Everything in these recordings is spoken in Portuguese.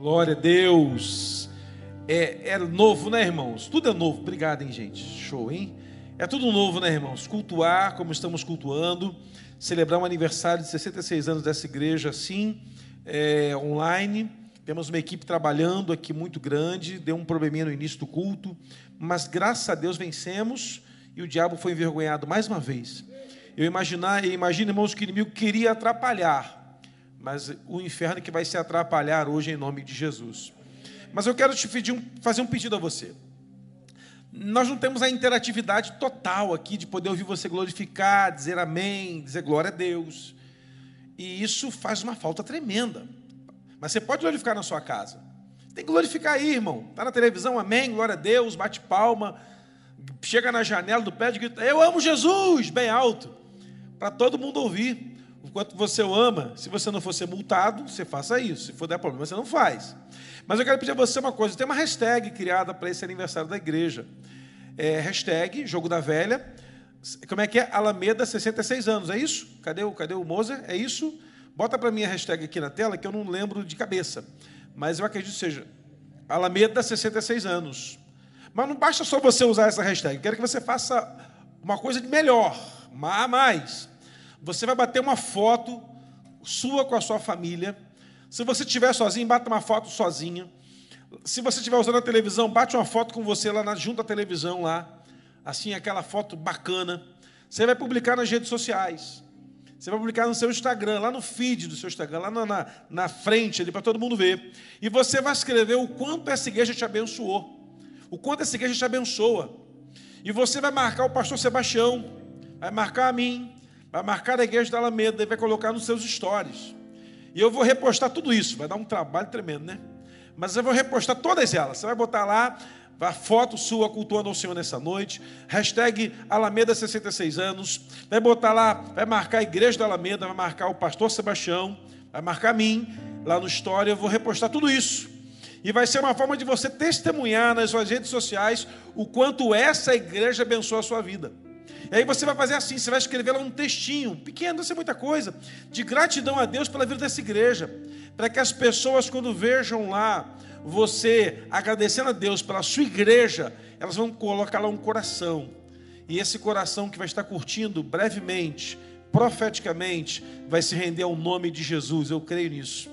Glória a Deus. É, é novo, né, irmãos? Tudo é novo. Obrigado, hein, gente. Show, hein? É tudo novo, né, irmãos? Cultuar como estamos cultuando, celebrar um aniversário de 66 anos dessa igreja assim, é, online. Temos uma equipe trabalhando aqui muito grande, deu um probleminha no início do culto, mas graças a Deus vencemos e o diabo foi envergonhado mais uma vez. Eu imagino, irmãos, que o inimigo queria atrapalhar, mas o inferno que vai se atrapalhar hoje em nome de Jesus. Mas eu quero te pedir fazer um pedido a você. Nós não temos a interatividade total aqui de poder ouvir você glorificar, dizer amém, dizer glória a Deus. E isso faz uma falta tremenda. Mas você pode glorificar na sua casa. Tem que glorificar aí, irmão. Está na televisão, amém, glória a Deus, bate palma. Chega na janela do pé e grita, eu amo Jesus, bem alto. Para todo mundo ouvir o quanto você o ama. Se você não for ser multado, você faça isso. Se for der problema, você não faz. Mas eu quero pedir a você uma coisa: tem uma hashtag criada para esse aniversário da igreja. É, hashtag Jogo da Velha. Como é que é? Alameda 66 anos, é isso? Cadê o, cadê o Moser? É isso? Bota para mim a hashtag aqui na tela, que eu não lembro de cabeça. Mas eu acredito que seja Alameda 66 anos. Mas não basta só você usar essa hashtag. Eu quero que você faça uma coisa de melhor, mais você vai bater uma foto sua com a sua família. Se você estiver sozinho, bata uma foto sozinha. Se você estiver usando a televisão, bate uma foto com você lá na, junto à televisão lá. Assim, aquela foto bacana. Você vai publicar nas redes sociais. Você vai publicar no seu Instagram, lá no feed do seu Instagram, lá na, na, na frente ali para todo mundo ver. E você vai escrever o quanto essa igreja te abençoou. O quanto essa igreja te abençoa. E você vai marcar o pastor Sebastião, vai marcar a mim, vai marcar a igreja da Alameda e vai colocar nos seus stories. E eu vou repostar tudo isso, vai dar um trabalho tremendo, né? Mas eu vou repostar todas elas. Você vai botar lá a foto sua cultuando ao Senhor nessa noite, hashtag Alameda 66 anos, vai botar lá, vai marcar a igreja da Alameda, vai marcar o pastor Sebastião, vai marcar mim, lá no História, eu vou repostar tudo isso. E vai ser uma forma de você testemunhar nas suas redes sociais o quanto essa igreja abençoa a sua vida. E aí você vai fazer assim, você vai escrever lá um textinho, pequeno, não sei muita coisa, de gratidão a Deus pela vida dessa igreja, para que as pessoas, quando vejam lá você agradecendo a Deus pela sua igreja, elas vão colocar lá um coração. E esse coração que vai estar curtindo brevemente, profeticamente, vai se render ao nome de Jesus. Eu creio nisso.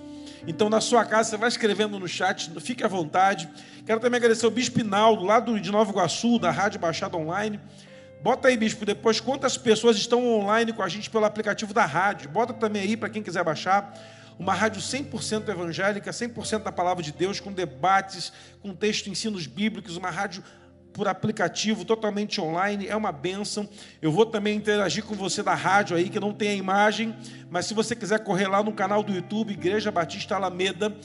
Então, na sua casa, você vai escrevendo no chat, fique à vontade. Quero também agradecer ao Bispo Pinaldo, lá de Nova Iguaçu, da Rádio Baixada Online. Bota aí, bispo, depois quantas pessoas estão online com a gente pelo aplicativo da rádio. Bota também aí para quem quiser baixar. Uma rádio 100% evangélica, 100% da palavra de Deus, com debates, com texto, ensinos bíblicos, uma rádio por aplicativo, totalmente online, é uma benção. Eu vou também interagir com você da rádio aí, que não tem a imagem, mas se você quiser correr lá no canal do YouTube, Igreja Batista Alameda,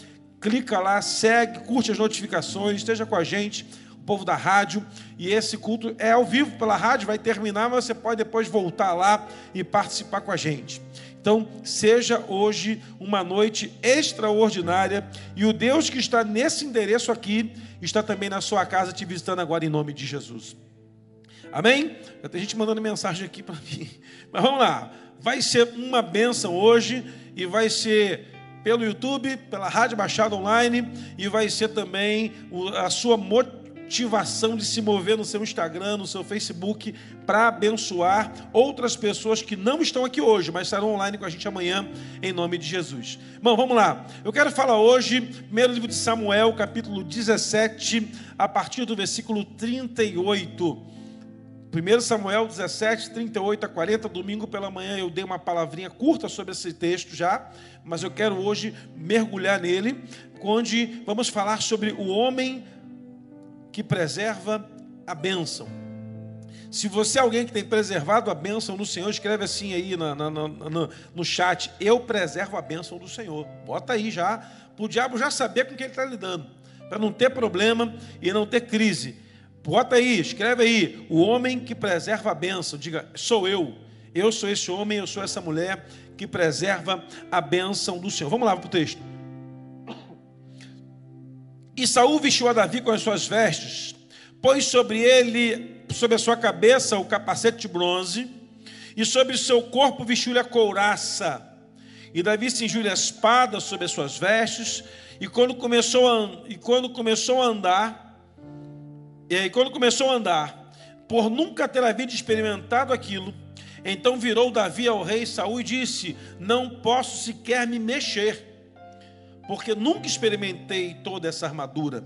clica lá, segue, curte as notificações, esteja com a gente povo da rádio. E esse culto é ao vivo pela rádio, vai terminar, mas você pode depois voltar lá e participar com a gente. Então, seja hoje uma noite extraordinária e o Deus que está nesse endereço aqui está também na sua casa te visitando agora em nome de Jesus. Amém? Já tem gente mandando mensagem aqui para mim. Mas vamos lá. Vai ser uma bênção hoje e vai ser pelo YouTube, pela Rádio Baixada Online e vai ser também a sua motivação motivação de se mover no seu Instagram, no seu Facebook, para abençoar outras pessoas que não estão aqui hoje, mas estarão online com a gente amanhã, em nome de Jesus. Bom, vamos lá. Eu quero falar hoje, primeiro livro de Samuel, capítulo 17, a partir do versículo 38. 1 Samuel 17, 38 a 40, domingo pela manhã eu dei uma palavrinha curta sobre esse texto já, mas eu quero hoje mergulhar nele, onde vamos falar sobre o homem que preserva a bênção. Se você é alguém que tem preservado a bênção do Senhor, escreve assim aí no, no, chat: Eu preservo a bênção do Senhor. Bota aí já, para o diabo já saber com quem ele está lidando, para não ter problema e não ter crise. Bota aí, escreve aí: O homem que preserva a bênção. Diga: Sou eu. Eu sou esse homem, eu sou essa mulher que preserva a bênção do Senhor. Vamos lá para o texto. E Saul vestiu a Davi com as suas vestes, pôs sobre ele, sobre a sua cabeça, o capacete de bronze, e sobre o seu corpo vestiu-lhe a couraça. E Davi cingiu a espada sobre as suas vestes, e quando começou a, e quando começou a andar, e quando começou a andar, por nunca ter havido experimentado aquilo, então virou Davi ao rei Saul e disse: Não posso sequer me mexer, porque nunca experimentei toda essa armadura.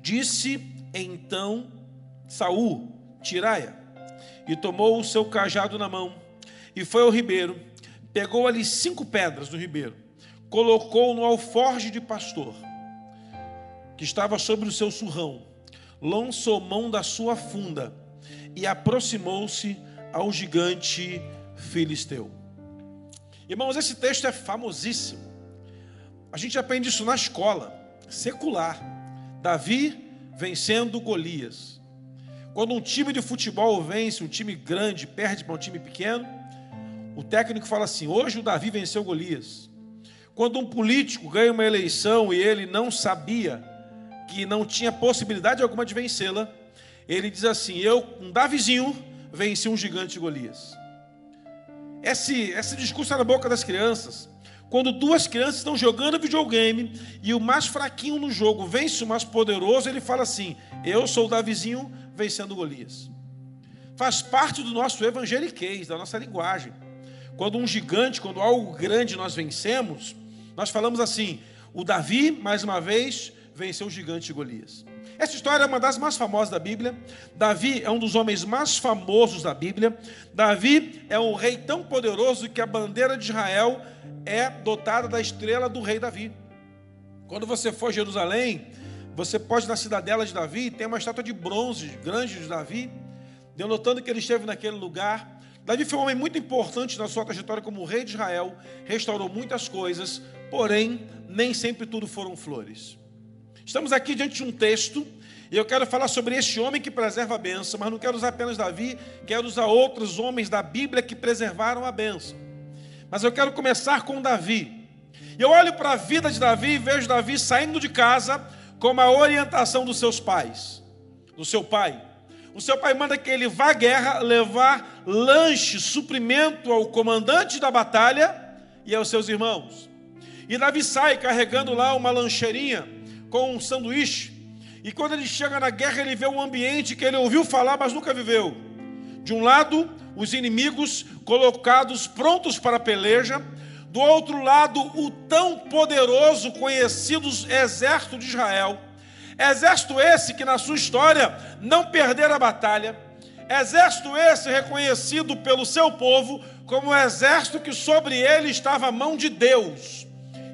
Disse então Saul: Tirai-a. E tomou o seu cajado na mão, e foi ao ribeiro, pegou ali cinco pedras do ribeiro, colocou no alforge de pastor, que estava sobre o seu surrão, lançou mão da sua funda e aproximou-se ao gigante filisteu. Irmãos, esse texto é famosíssimo. A gente aprende isso na escola, secular. Davi vencendo Golias. Quando um time de futebol vence, um time grande perde para um time pequeno, o técnico fala assim: hoje o Davi venceu Golias. Quando um político ganha uma eleição e ele não sabia que não tinha possibilidade alguma de vencê-la, ele diz assim: eu, um Davizinho, venci um gigante Golias. Esse, esse discurso é na boca das crianças. Quando duas crianças estão jogando videogame e o mais fraquinho no jogo vence o mais poderoso, ele fala assim: Eu sou o Davizinho vencendo Golias. Faz parte do nosso evangeliquez, da nossa linguagem. Quando um gigante, quando algo grande nós vencemos, nós falamos assim: O Davi, mais uma vez, venceu o gigante Golias. Essa história é uma das mais famosas da Bíblia. Davi é um dos homens mais famosos da Bíblia. Davi é um rei tão poderoso que a bandeira de Israel é dotada da estrela do rei Davi. Quando você for a Jerusalém, você pode ir na cidadela de Davi, tem uma estátua de bronze grande de Davi, denotando que ele esteve naquele lugar. Davi foi um homem muito importante na sua trajetória como rei de Israel, restaurou muitas coisas, porém, nem sempre tudo foram flores. Estamos aqui diante de um texto, e eu quero falar sobre este homem que preserva a bênção, mas não quero usar apenas Davi, quero usar outros homens da Bíblia que preservaram a bênção. Mas eu quero começar com Davi. E eu olho para a vida de Davi e vejo Davi saindo de casa com a orientação dos seus pais, do seu pai. O seu pai manda que ele vá à guerra levar lanche, suprimento ao comandante da batalha e aos seus irmãos. E Davi sai carregando lá uma lancheirinha com um sanduíche. E quando ele chega na guerra, ele vê um ambiente que ele ouviu falar, mas nunca viveu. De um lado, os inimigos colocados prontos para a peleja, do outro lado, o tão poderoso, conhecido exército de Israel. Exército esse que na sua história não perdera a batalha. Exército esse reconhecido pelo seu povo como o exército que sobre ele estava a mão de Deus.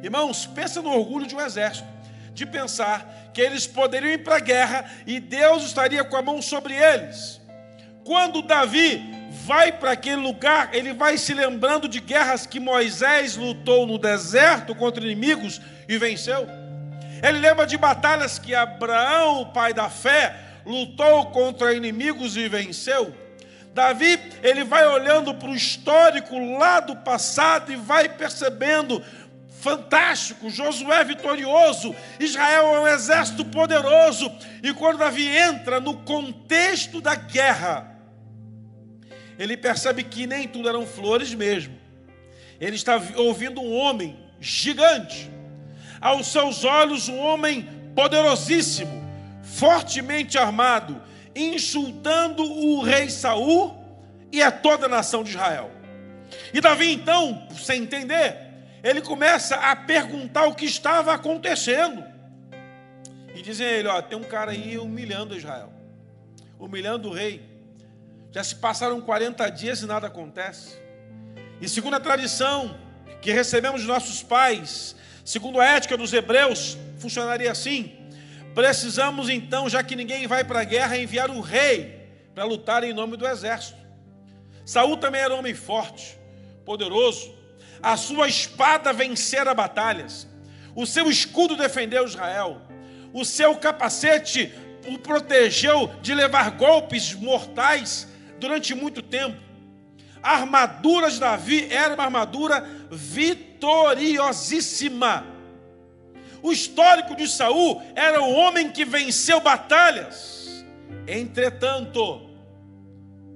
Irmãos, pensa no orgulho de um exército de pensar que eles poderiam ir para a guerra e Deus estaria com a mão sobre eles. Quando Davi vai para aquele lugar, ele vai se lembrando de guerras que Moisés lutou no deserto contra inimigos e venceu. Ele lembra de batalhas que Abraão, o pai da fé, lutou contra inimigos e venceu. Davi, ele vai olhando para o histórico lá do passado e vai percebendo fantástico, Josué vitorioso, Israel é um exército poderoso. E quando Davi entra no contexto da guerra, ele percebe que nem tudo eram flores mesmo. Ele está ouvindo um homem gigante, aos seus olhos, um homem poderosíssimo, fortemente armado, insultando o rei Saul e a toda a nação de Israel. E Davi, então, sem entender, ele começa a perguntar o que estava acontecendo. E dizem a ele: ó, tem um cara aí humilhando Israel, humilhando o rei. Já se passaram 40 dias e nada acontece. E segundo a tradição que recebemos de nossos pais, segundo a ética dos hebreus, funcionaria assim: precisamos então, já que ninguém vai para a guerra, enviar o rei para lutar em nome do exército. Saul também era um homem forte, poderoso, a sua espada vencera batalhas, o seu escudo defendeu Israel, o seu capacete o protegeu de levar golpes mortais durante muito tempo. A armadura de Davi era uma armadura vitoriosíssima. O histórico de Saul era o homem que venceu batalhas. Entretanto,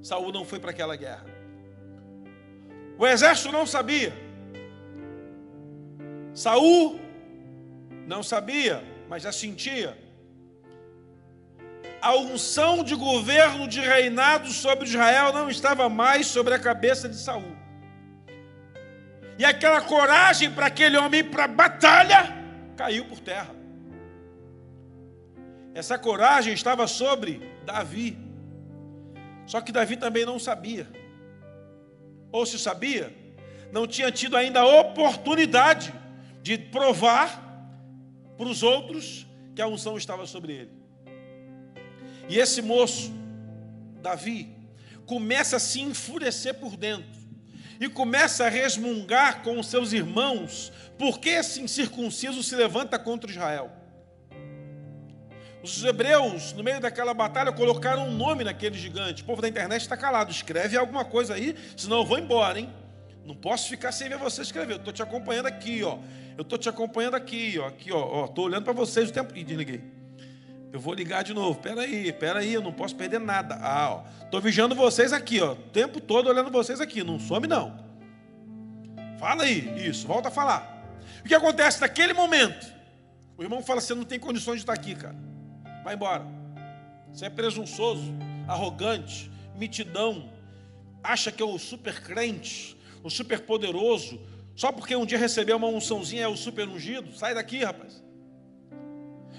Saul não foi para aquela guerra. O exército não sabia. Saul não sabia, mas já sentia. A unção de governo de reinado sobre Israel não estava mais sobre a cabeça de Saul. E aquela coragem para aquele homem ir para a batalha caiu por terra. Essa coragem estava sobre Davi. Só que Davi também não sabia. Ou se sabia, não tinha tido ainda oportunidade de provar para os outros que a unção estava sobre ele. E esse moço, Davi, começa a se enfurecer por dentro e começa a resmungar com os seus irmãos, porque esse incircunciso se levanta contra Israel. Os hebreus, no meio daquela batalha, colocaram um nome naquele gigante. O povo da internet está calado. Escreve alguma coisa aí, senão eu vou embora, hein? Não posso ficar sem ver você escrever. Eu estou te acompanhando aqui, ó. Eu estou te acompanhando aqui, ó. Aqui, ó. Estou olhando para vocês o tempo que desliguei. Eu vou ligar de novo. Pera aí, pera aí, eu não posso perder nada. Ah, ó. Estou vigiando vocês aqui, ó. O tempo todo olhando vocês aqui. Não some, não. Fala aí, isso, volta a falar. O que acontece naquele momento? O irmão fala: você não tem condições de estar aqui, cara. Vai embora. Você é presunçoso, arrogante, mitidão, acha que é o super crente, o super poderoso, só porque um dia recebeu uma unçãozinha é o super ungido. Sai daqui, rapaz.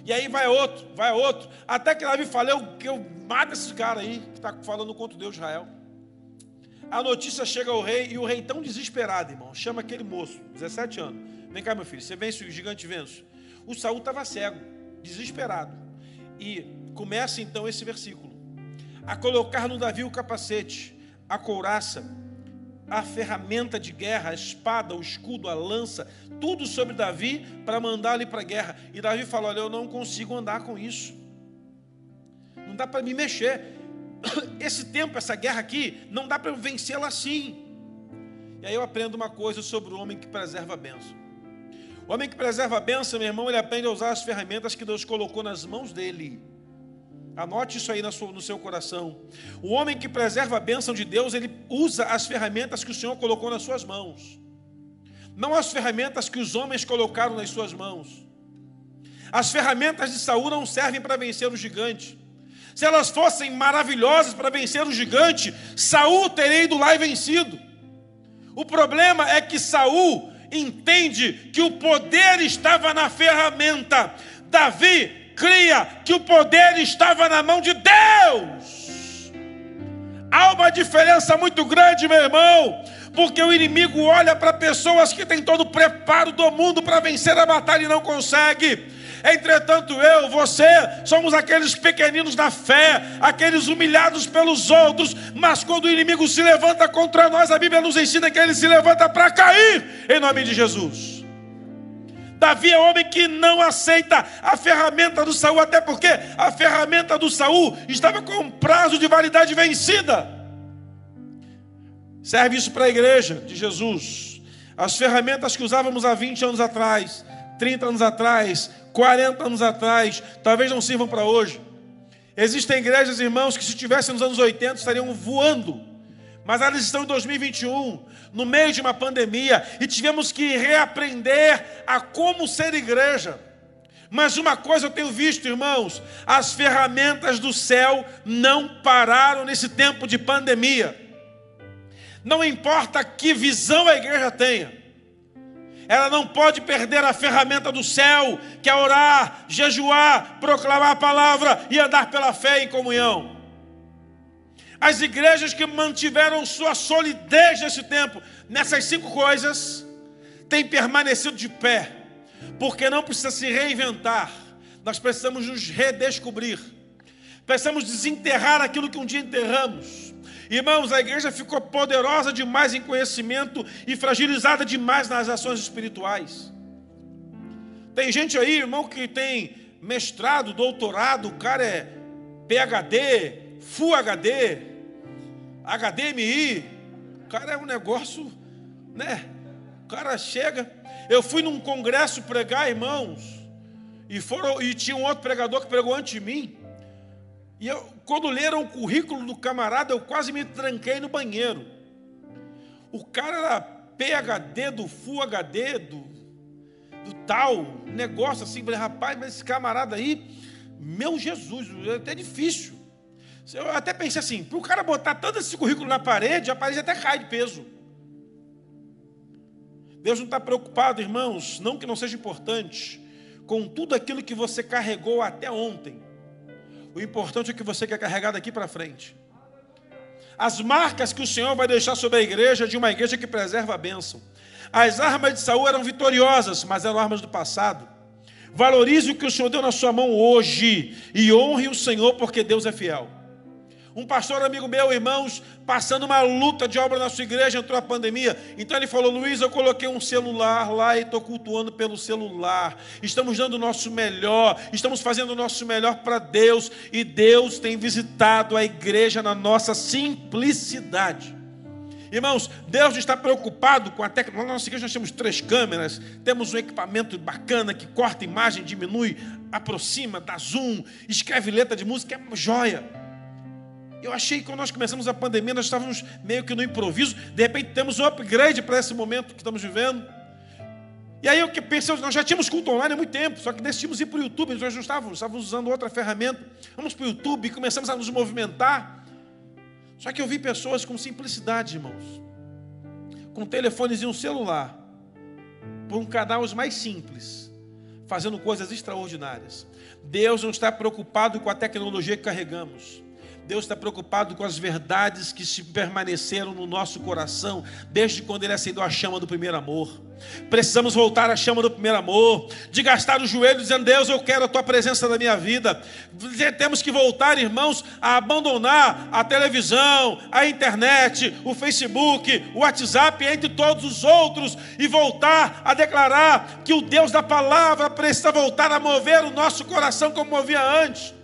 E aí vai outro, vai outro, até que Davi fala, eu, que eu mato esse cara aí, que está falando contra o Deus de Israel. A notícia chega ao rei, e o rei tão desesperado, irmão, chama aquele moço, 17 anos. Vem cá, meu filho, você vence o gigante vence. O Saul estava cego, desesperado. E começa então esse versículo: a colocar no Davi o capacete, a couraça, a ferramenta de guerra, a espada, o escudo, a lança, tudo sobre Davi para mandar ele para a guerra. E Davi fala: Olha, eu não consigo andar com isso, não dá para me mexer. Esse tempo, essa guerra aqui, não dá para eu vencê-la assim. E aí eu aprendo uma coisa sobre o homem que preserva a bênção. O homem que preserva a bênção, meu irmão, ele aprende a usar as ferramentas que Deus colocou nas mãos dele. Anote isso aí no seu coração. O homem que preserva a bênção de Deus, ele usa as ferramentas que o Senhor colocou nas suas mãos. Não as ferramentas que os homens colocaram nas suas mãos. As ferramentas de Saul não servem para vencer o gigante. Se elas fossem maravilhosas para vencer o gigante, Saul teria ido lá e vencido. O problema é que Saul entende que o poder estava na ferramenta. Davi cria que o poder estava na mão de Deus. Há uma diferença muito grande, meu irmão, porque o inimigo olha para pessoas que têm todo o preparo do mundo para vencer a batalha e não consegue. Entretanto, eu, você, somos aqueles pequeninos da fé, aqueles humilhados pelos outros, mas quando o inimigo se levanta contra nós, a Bíblia nos ensina que ele se levanta para cair, em nome de Jesus. Davi é homem que não aceita a ferramenta do Saul, até porque a ferramenta do Saul estava com um prazo de validade vencida. Serve isso para a igreja de Jesus. As ferramentas que usávamos há 20 anos atrás, 30 anos atrás, 40 anos atrás, talvez não sirvam para hoje. Existem igrejas, irmãos, que se tivessem nos anos 80 estariam voando, mas elas estão em 2021, no meio de uma pandemia, e tivemos que reaprender a como ser igreja. Mas uma coisa eu tenho visto, irmãos: as ferramentas do céu não pararam nesse tempo de pandemia. Não importa que visão a igreja tenha, ela não pode perder a ferramenta do céu, que é orar, jejuar, proclamar a palavra e andar pela fé em comunhão. As igrejas que mantiveram sua solidez nesse tempo, nessas cinco coisas, têm permanecido de pé, porque não precisa se reinventar, nós precisamos nos redescobrir, precisamos desenterrar aquilo que um dia enterramos. Irmãos, a igreja ficou poderosa demais em conhecimento e fragilizada demais nas ações espirituais. Tem gente aí, irmão, que tem mestrado, doutorado, o cara é PhD, Full HD, HDMI. Cara é um negócio, né? O cara chega. Eu fui num congresso pregar, irmãos, e foram e tinha um outro pregador que pregou antes de mim. E eu, quando leram o currículo do camarada, eu quase me tranquei no banheiro. O cara era PHD do Full HD, do... tal, negócio assim, falei, rapaz, mas esse camarada aí, meu Jesus, é até difícil. Eu até pensei assim, para o cara botar todo esse currículo na parede, a parede até cai de peso. Deus não está preocupado, irmãos, não que não seja importante, com tudo aquilo que você carregou até ontem. O importante é que você quer carregar daqui para frente. As marcas que o Senhor vai deixar sobre a igreja de uma igreja que preserva a bênção. As armas de Saul eram vitoriosas, mas eram armas do passado. Valorize o que o Senhor deu na sua mão hoje e honre o Senhor porque Deus é fiel. Um pastor amigo meu, irmãos, passando uma luta de obra na sua igreja, entrou a pandemia. Então ele falou: Luiz, eu coloquei um celular lá e estou cultuando pelo celular. Estamos dando o nosso melhor, estamos fazendo o nosso melhor para Deus. E Deus tem visitado a igreja na nossa simplicidade. Irmãos, Deus está preocupado com a tecnologia. Na nossa igreja nós temos três câmeras, temos um equipamento bacana que corta imagem, diminui, aproxima, dá zoom, escreve letra de música, é uma joia. Eu achei que quando nós começamos a pandemia, nós estávamos meio que no improviso, de repente temos um upgrade para esse momento que estamos vivendo. E aí eu pensei, nós já tínhamos culto online há muito tempo, só que decidimos ir para o YouTube, nós não estávamos, estávamos usando outra ferramenta. Vamos para o YouTube e começamos a nos movimentar. Só que eu vi pessoas com simplicidade, irmãos, com telefones e um celular, por um canal mais simples, fazendo coisas extraordinárias. Deus não está preocupado com a tecnologia que carregamos. Deus está preocupado com as verdades que se permaneceram no nosso coração desde quando Ele acendeu a chama do primeiro amor. Precisamos voltar à chama do primeiro amor, de gastar o joelho dizendo: Deus, eu quero a tua presença na minha vida. Temos que voltar, irmãos, a abandonar a televisão, a internet, o Facebook, o WhatsApp, entre todos os outros, e voltar a declarar que o Deus da palavra precisa voltar a mover o nosso coração como movia antes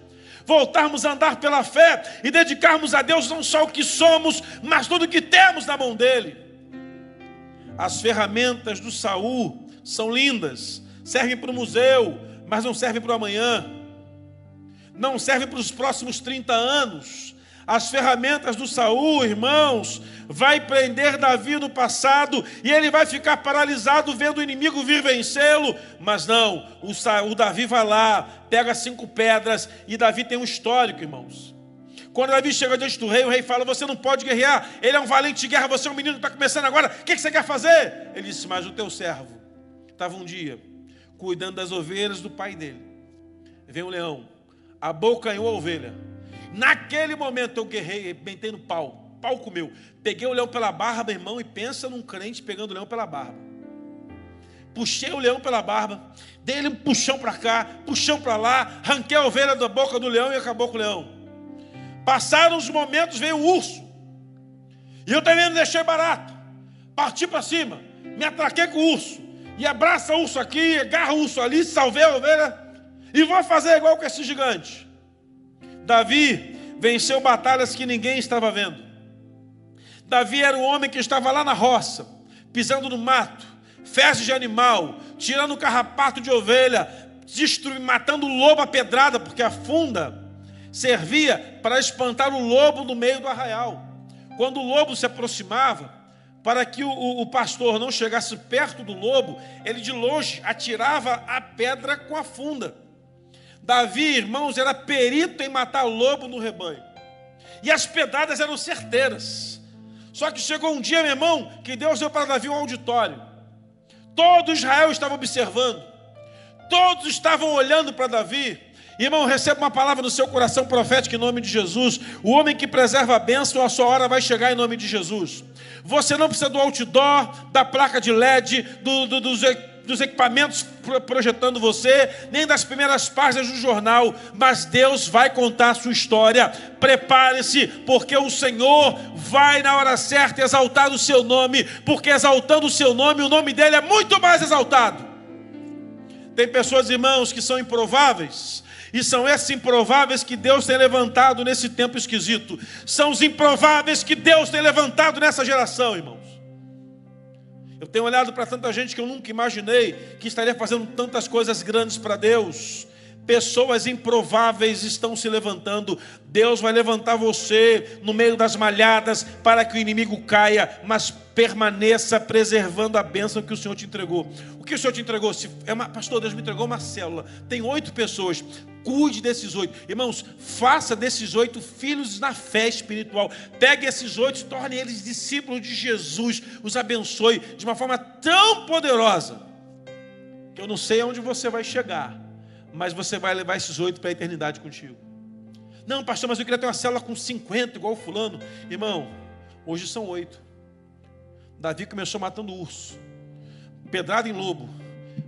voltarmos a andar pela fé e dedicarmos a Deus não só o que somos, mas tudo o que temos na mão dele. As ferramentas do Saul são lindas, servem para o museu, mas não servem para o amanhã, não servem para os próximos 30 anos, as ferramentas do Saul, irmãos, vai prender Davi no passado e ele vai ficar paralisado vendo o inimigo vir vencê-lo. Mas não, o, Saul, o Davi vai lá, pega cinco pedras e Davi tem um histórico, irmãos. Quando Davi chega diante do rei, o rei fala: Você não pode guerrear, ele é um valente de guerra, você é um menino que está começando agora, o que você quer fazer? Ele disse: Mas o teu servo estava um dia cuidando das ovelhas do pai dele. Vem um leão, abocanhou a ovelha Naquele momento eu guerrei, bentei no pau. Pau comeu. Peguei o leão pela barba, irmão, e pensa num crente pegando o leão pela barba. Puxei o leão pela barba, dei ele um puxão para cá, puxão para lá, arranquei a ovelha da boca do leão e acabou com o leão. Passaram os momentos, veio o urso. E eu também não deixei barato. Parti para cima, me atraquei com o urso. E abraça o urso aqui, agarra o urso ali, salvei a ovelha. E vou fazer igual com esse gigante. Davi venceu batalhas que ninguém estava vendo. Davi era um homem que estava lá na roça, pisando no mato, fezes de animal, tirando carrapato de ovelha, destruindo, matando o lobo a pedrada, porque a funda servia para espantar o lobo no meio do arraial. Quando o lobo se aproximava, para que o, o, o, pastor não chegasse perto do lobo, ele de longe atirava a pedra com a funda. Davi, irmãos, era perito em matar lobo no rebanho. E as pedradas eram certeiras. Só que chegou um dia, meu irmão, que Deus deu para Davi um auditório. Todo Israel estava observando. Todos estavam olhando para Davi. Irmão, receba uma palavra no seu coração profética em nome de Jesus. O homem que preserva a bênção, a sua hora vai chegar em nome de Jesus. Você não precisa do outdoor, da placa de LED, do, do, dos dos equipamentos projetando você, nem das primeiras páginas do jornal, mas Deus vai contar a sua história. Prepare-se, porque o Senhor vai na hora certa exaltar o seu nome, porque exaltando o seu nome, o nome dele é muito mais exaltado. Tem pessoas, irmãos, que são improváveis, e são esses improváveis que Deus tem levantado nesse tempo esquisito. São os improváveis que Deus tem levantado nessa geração, irmãos. Eu tenho olhado para tanta gente que eu nunca imaginei que estaria fazendo tantas coisas grandes para Deus. Pessoas improváveis estão se levantando. Deus vai levantar você no meio das malhadas para que o inimigo caia, mas permaneça preservando a bênção que o Senhor te entregou. O que o Senhor te entregou? Se é uma, pastor, Deus me entregou uma célula. Tem oito pessoas. Cuide desses oito. Irmãos, faça desses oito filhos na fé espiritual. Pegue esses oito, torne eles discípulos de Jesus. Os abençoe de uma forma tão poderosa que eu não sei aonde você vai chegar mas você vai levar esses oito para a eternidade contigo. Não, pastor, mas eu queria ter uma célula com 50, igual o fulano. Irmão, hoje são oito. Davi começou matando urso, pedrado em lobo,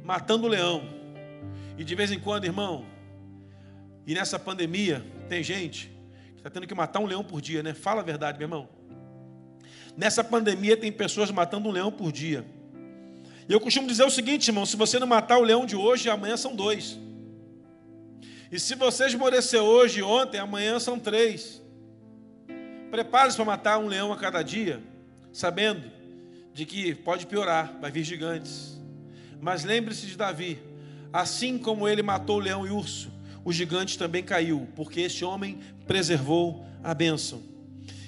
matando leão. E de vez em quando, irmão, e nessa pandemia, tem gente que está tendo que matar um leão por dia, né? Fala a verdade, meu irmão. Nessa pandemia, tem pessoas matando um leão por dia. E eu costumo dizer o seguinte, irmão: se você não matar o leão de hoje, amanhã são dois. E se você esmorecer hoje e ontem, amanhã são três. Prepare-se para matar um leão a cada dia, sabendo de que pode piorar, vai vir gigantes. Mas lembre-se de Davi: assim como ele matou o leão e o urso, o gigante também caiu, porque este homem preservou a bênção.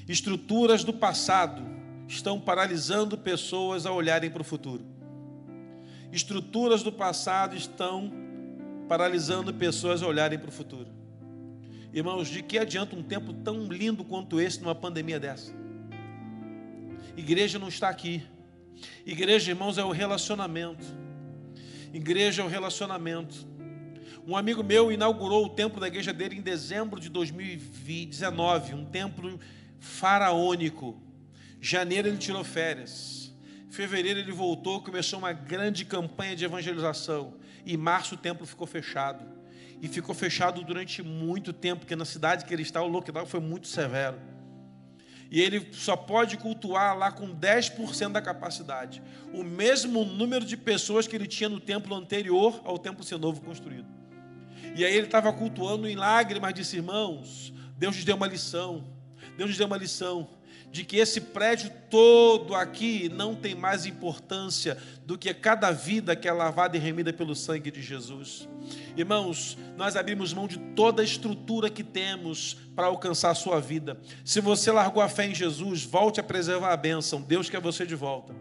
Estruturas do passado estão paralisando pessoas a olharem para o futuro. Estruturas do passado estão paralisando pessoas a olharem para o futuro. Irmãos, de que adianta um tempo tão lindo quanto esse numa pandemia dessa? Igreja não está aqui. Igreja, irmãos, é o relacionamento. Igreja é o relacionamento. Um amigo meu inaugurou o templo da igreja dele em dezembro de 2019, um templo faraônico. Janeiro ele tirou férias. Fevereiro ele voltou, começou uma grande campanha de evangelização. Em março o templo ficou fechado. E ficou fechado durante muito tempo, porque na cidade que ele está, o lockdown foi muito severo. E ele só pode cultuar lá com 10% da capacidade. O mesmo número de pessoas que ele tinha no templo anterior ao templo ser novo construído. E aí ele estava cultuando em lágrimas, disse: Irmãos, Deus nos deu uma lição. Deus nos deu uma lição de que esse prédio todo aqui não tem mais importância do que cada vida que é lavada e remida pelo sangue de Jesus. Irmãos, nós abrimos mão de toda a estrutura que temos para alcançar a sua vida. Se você largou a fé em Jesus, volte a preservar a bênção. Deus quer você de volta.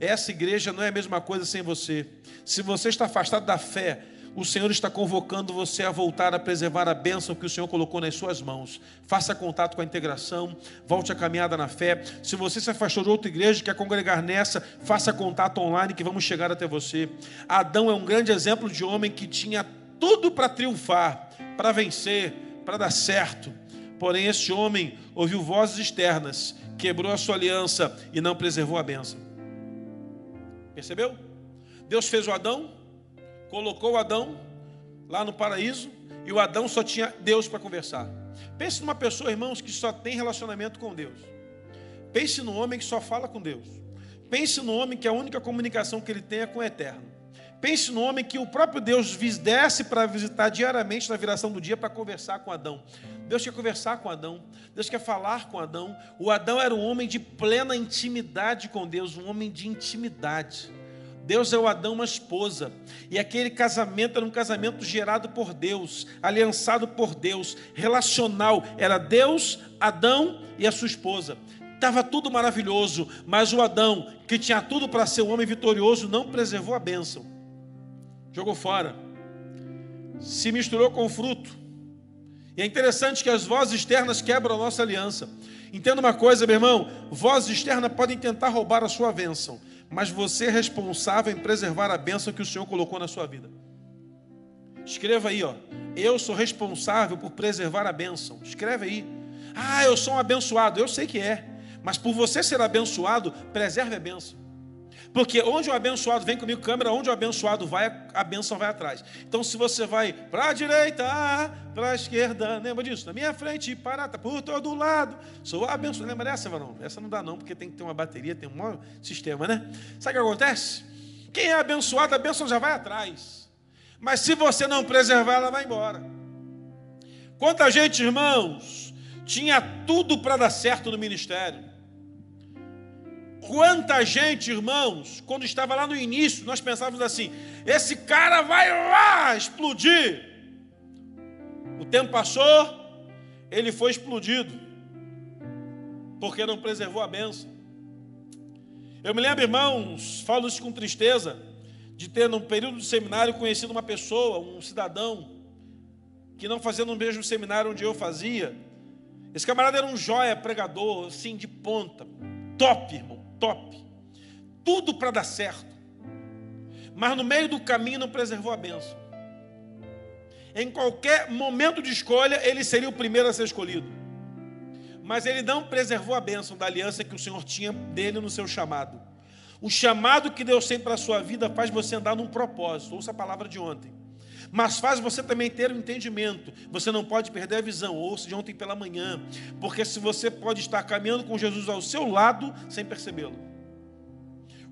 Essa igreja não é a mesma coisa sem você. Se você está afastado da fé, o Senhor está convocando você a voltar a preservar a bênção que o Senhor colocou nas suas mãos. Faça contato com a integração, volte a caminhada na fé. Se você se afastou de outra igreja e quer congregar nessa, faça contato online que vamos chegar até você. Adão é um grande exemplo de homem que tinha tudo para triunfar, para vencer, para dar certo. Porém, esse homem ouviu vozes externas, quebrou a sua aliança e não preservou a bênção. Percebeu? Deus fez o Adão, colocou Adão lá no paraíso e o Adão só tinha Deus para conversar. Pense numa pessoa, irmãos, que só tem relacionamento com Deus. Pense no homem que só fala com Deus. Pense no homem que a única comunicação que ele tem é com o eterno. Pense no homem que o próprio Deus desce para visitar diariamente na viração do dia para conversar com Adão. Deus quer conversar com Adão, Deus quer falar com Adão. O Adão era um homem de plena intimidade com Deus, um homem de intimidade. Deus é o Adão uma esposa. E aquele casamento era um casamento gerado por Deus, aliançado por Deus, relacional. Era Deus, Adão e a sua esposa. Estava tudo maravilhoso, mas o Adão, que tinha tudo para ser um homem vitorioso, não preservou a bênção. Jogou fora. Se misturou com o fruto. E é interessante que as vozes externas quebram a nossa aliança. Entenda uma coisa, meu irmão: vozes externas podem tentar roubar a sua bênção mas você é responsável em preservar a bênção que o Senhor colocou na sua vida. Escreva aí, ó. Eu sou responsável por preservar a bênção. Escreve aí. Ah, eu sou um abençoado. Eu sei que é. Mas por você ser abençoado, preserve a bênção. Porque onde o abençoado, vem comigo, câmera, onde o abençoado vai, a bênção vai atrás. Então, se você vai para a direita, para a esquerda, lembra disso? Na minha frente, parata, por todo lado. Sou abençoado. Lembra dessa, varão? Essa não dá, não, porque tem que ter uma bateria, tem um sistema, né? Sabe o que acontece? Quem é abençoado, a bênção já vai atrás. Mas se você não preservar, ela vai embora. Quanta gente, irmãos, tinha tudo para dar certo no ministério Quanta gente, irmãos, quando estava lá no início, nós pensávamos assim: esse cara vai lá explodir. tempo passou, ele foi explodido, porque não preservou a bênção. Eu me lembro, irmãos, falo isso com tristeza, de ter, num período de seminário, conhecido uma pessoa, um cidadão, que não fazia no mesmo seminário onde eu fazia. Esse camarada era um joia pregador, assim, de ponta. Top, irmão, top. Tudo para dar certo. Mas no meio do caminho não preservou a bênção. Em qualquer momento de escolha, ele seria o primeiro a ser escolhido mas ele não preservou a bênção da aliança que o Senhor tinha dele no seu chamado. O chamado que Deus tem para a sua vida faz você andar num propósito, ouça a palavra de ontem. Mas faz você também ter um entendimento. Você não pode perder a visão, ouça de ontem pela manhã, porque se você pode estar caminhando com Jesus ao seu lado sem percebê-lo.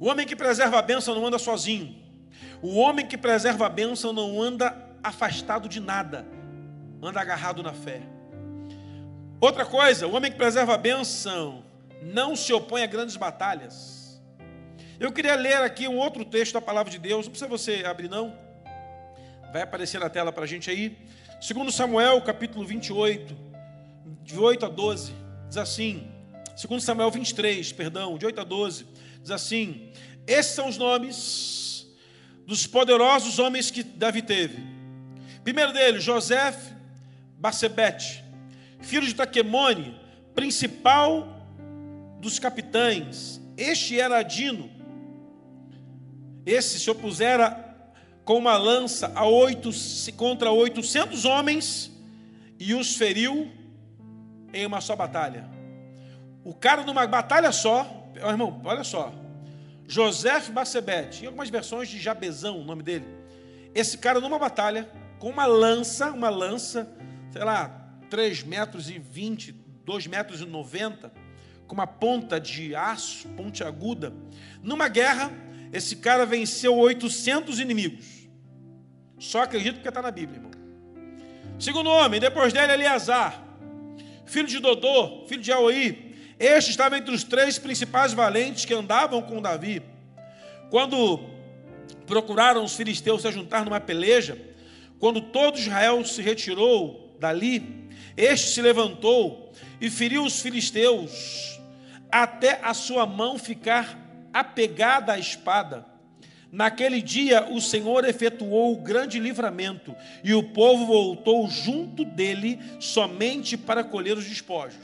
O homem que preserva a bênção não anda sozinho. O homem que preserva a bênção não anda afastado de nada, anda agarrado na fé. Outra coisa, o homem que preserva a bênção não se opõe a grandes batalhas. Eu queria ler aqui um outro texto da palavra de Deus, não precisa você abrir, não. Vai aparecer na tela para a gente aí. Segundo Samuel, capítulo 28, de 8 a 12, diz assim. Segundo Samuel 23, perdão, de 8 a 12, diz assim: Esses são os nomes dos poderosos homens que Davi teve. Primeiro deles, José Bacebete filho de Taquemone, principal dos capitães. Este era Adino. Esse se opusera com uma lança a oito, contra 800 homens e os feriu em uma só batalha. O cara numa batalha só, irmão, olha só. José Bacebete, em algumas versões de Jabezão, o nome dele. Esse cara numa batalha, com uma lança, uma lança, sei lá, 3 metros e 20, 2 metros e 90, com uma ponta de aço, ponte aguda. Numa guerra, esse cara venceu 800 inimigos. Só acredito que está na Bíblia, irmão. Segundo homem, depois dele, Eleazar, filho de Dodô, filho de Aoi. Este estava entre os três principais valentes que andavam com Davi. Quando procuraram os filisteus se juntar numa peleja, quando todo Israel se retirou dali, este se levantou e feriu os filisteus, até a sua mão ficar apegada à espada. Naquele dia o Senhor efetuou o grande livramento, e o povo voltou junto dele somente para colher os despojos.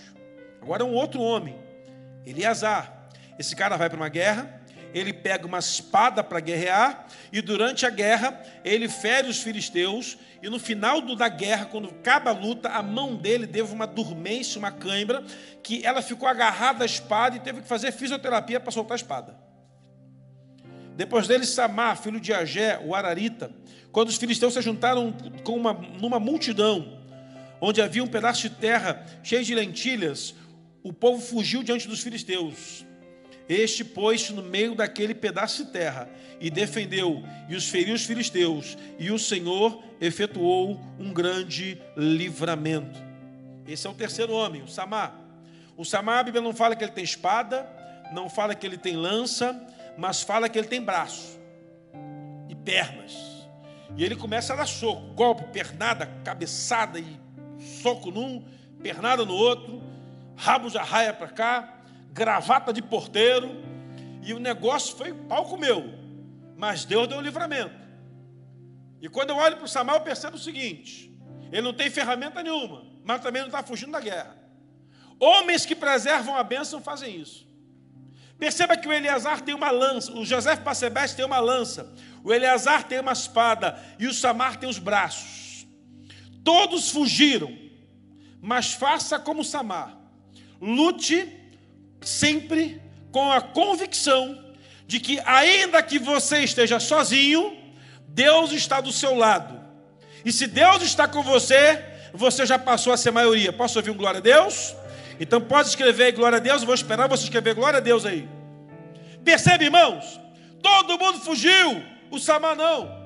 Agora um outro homem, Eleazar. Esse cara vai para uma guerra, ele pega uma espada para guerrear, e durante a guerra ele fere os filisteus, e no final da guerra, quando acaba a luta, a mão dele teve uma dormência, uma cãibra, que ela ficou agarrada à espada e teve que fazer fisioterapia para soltar a espada. Depois dele, Samar, filho de Agé, o Ararita, quando os filisteus se juntaram com uma, numa multidão, onde havia um pedaço de terra cheio de lentilhas, o povo fugiu diante dos filisteus. Este pôs-se no meio daquele pedaço de terra e defendeu e os feriu os filisteus, e o Senhor efetuou um grande livramento. Esse é o terceiro homem, o Samar. O Samar, a Bíblia não fala que ele tem espada, não fala que ele tem lança, mas fala que ele tem braço e pernas. E ele começa a dar soco, golpe, pernada, cabeçada e soco num, pernada no outro, rabo de arraia para cá gravata de porteiro, e o negócio foi pau comeu. Mas Deus deu o livramento. E quando eu olho para o Samuel, eu percebo o seguinte: ele não tem ferramenta nenhuma, mas também não está fugindo da guerra. Homens que preservam a bênção fazem isso. Perceba que o Eleazar tem uma lança, o José Pacebeste tem uma lança, o Eleazar tem uma espada e o Samar tem os braços. Todos fugiram, mas faça como Samar. Lute sempre com a convicção de que, ainda que você esteja sozinho, Deus está do seu lado. E se Deus está com você, você já passou a ser maioria. Posso ouvir um glória a Deus? Então pode escrever glória a Deus, eu vou esperar você escrever glória a Deus aí. Percebe, irmãos? Todo mundo fugiu, o Samar não.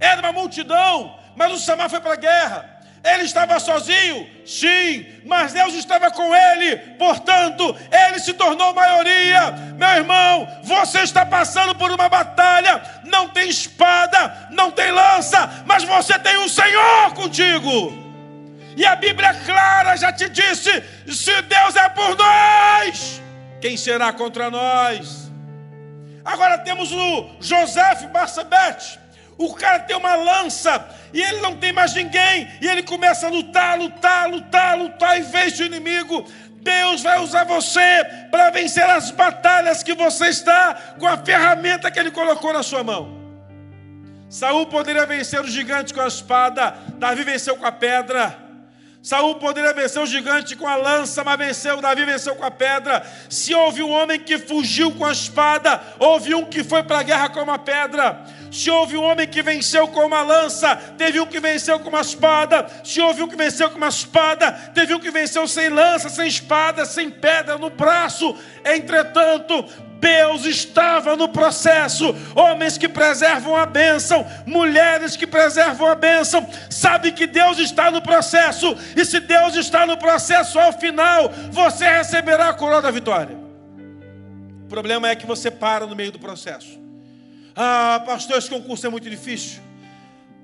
Era uma multidão, mas o Samar foi para a guerra. Ele estava sozinho? Sim, mas Deus estava com ele, portanto, ele se tornou maioria. Meu irmão, você está passando por uma batalha, não tem espada, não tem lança, mas você tem o um Senhor contigo. E a Bíblia é clara já te disse: se Deus é por nós, quem será contra nós? Agora temos o José Barcebete. O cara tem uma lança e ele não tem mais ninguém, e ele começa a lutar, lutar, lutar, lutar e vence o inimigo. Deus vai usar você para vencer as batalhas que você está com a ferramenta que ele colocou na sua mão. Saul poderia vencer o gigante com a espada, Davi venceu com a pedra. Saul poderia vencer o gigante com a lança, mas venceu, Davi venceu com a pedra. Se houve um homem que fugiu com a espada, houve um que foi para a guerra com uma pedra. Se houve um homem que venceu com uma lança, teve um que venceu com uma espada. Se houve um que venceu com uma espada, teve um que venceu sem lança, sem espada, sem pedra no braço. Entretanto, Deus estava no processo. Homens que preservam a bênção, mulheres que preservam a bênção, sabe que Deus está no processo. E se Deus está no processo, ao final você receberá a coroa da vitória. O problema é que você para no meio do processo. Ah, pastor, esse concurso é muito difícil.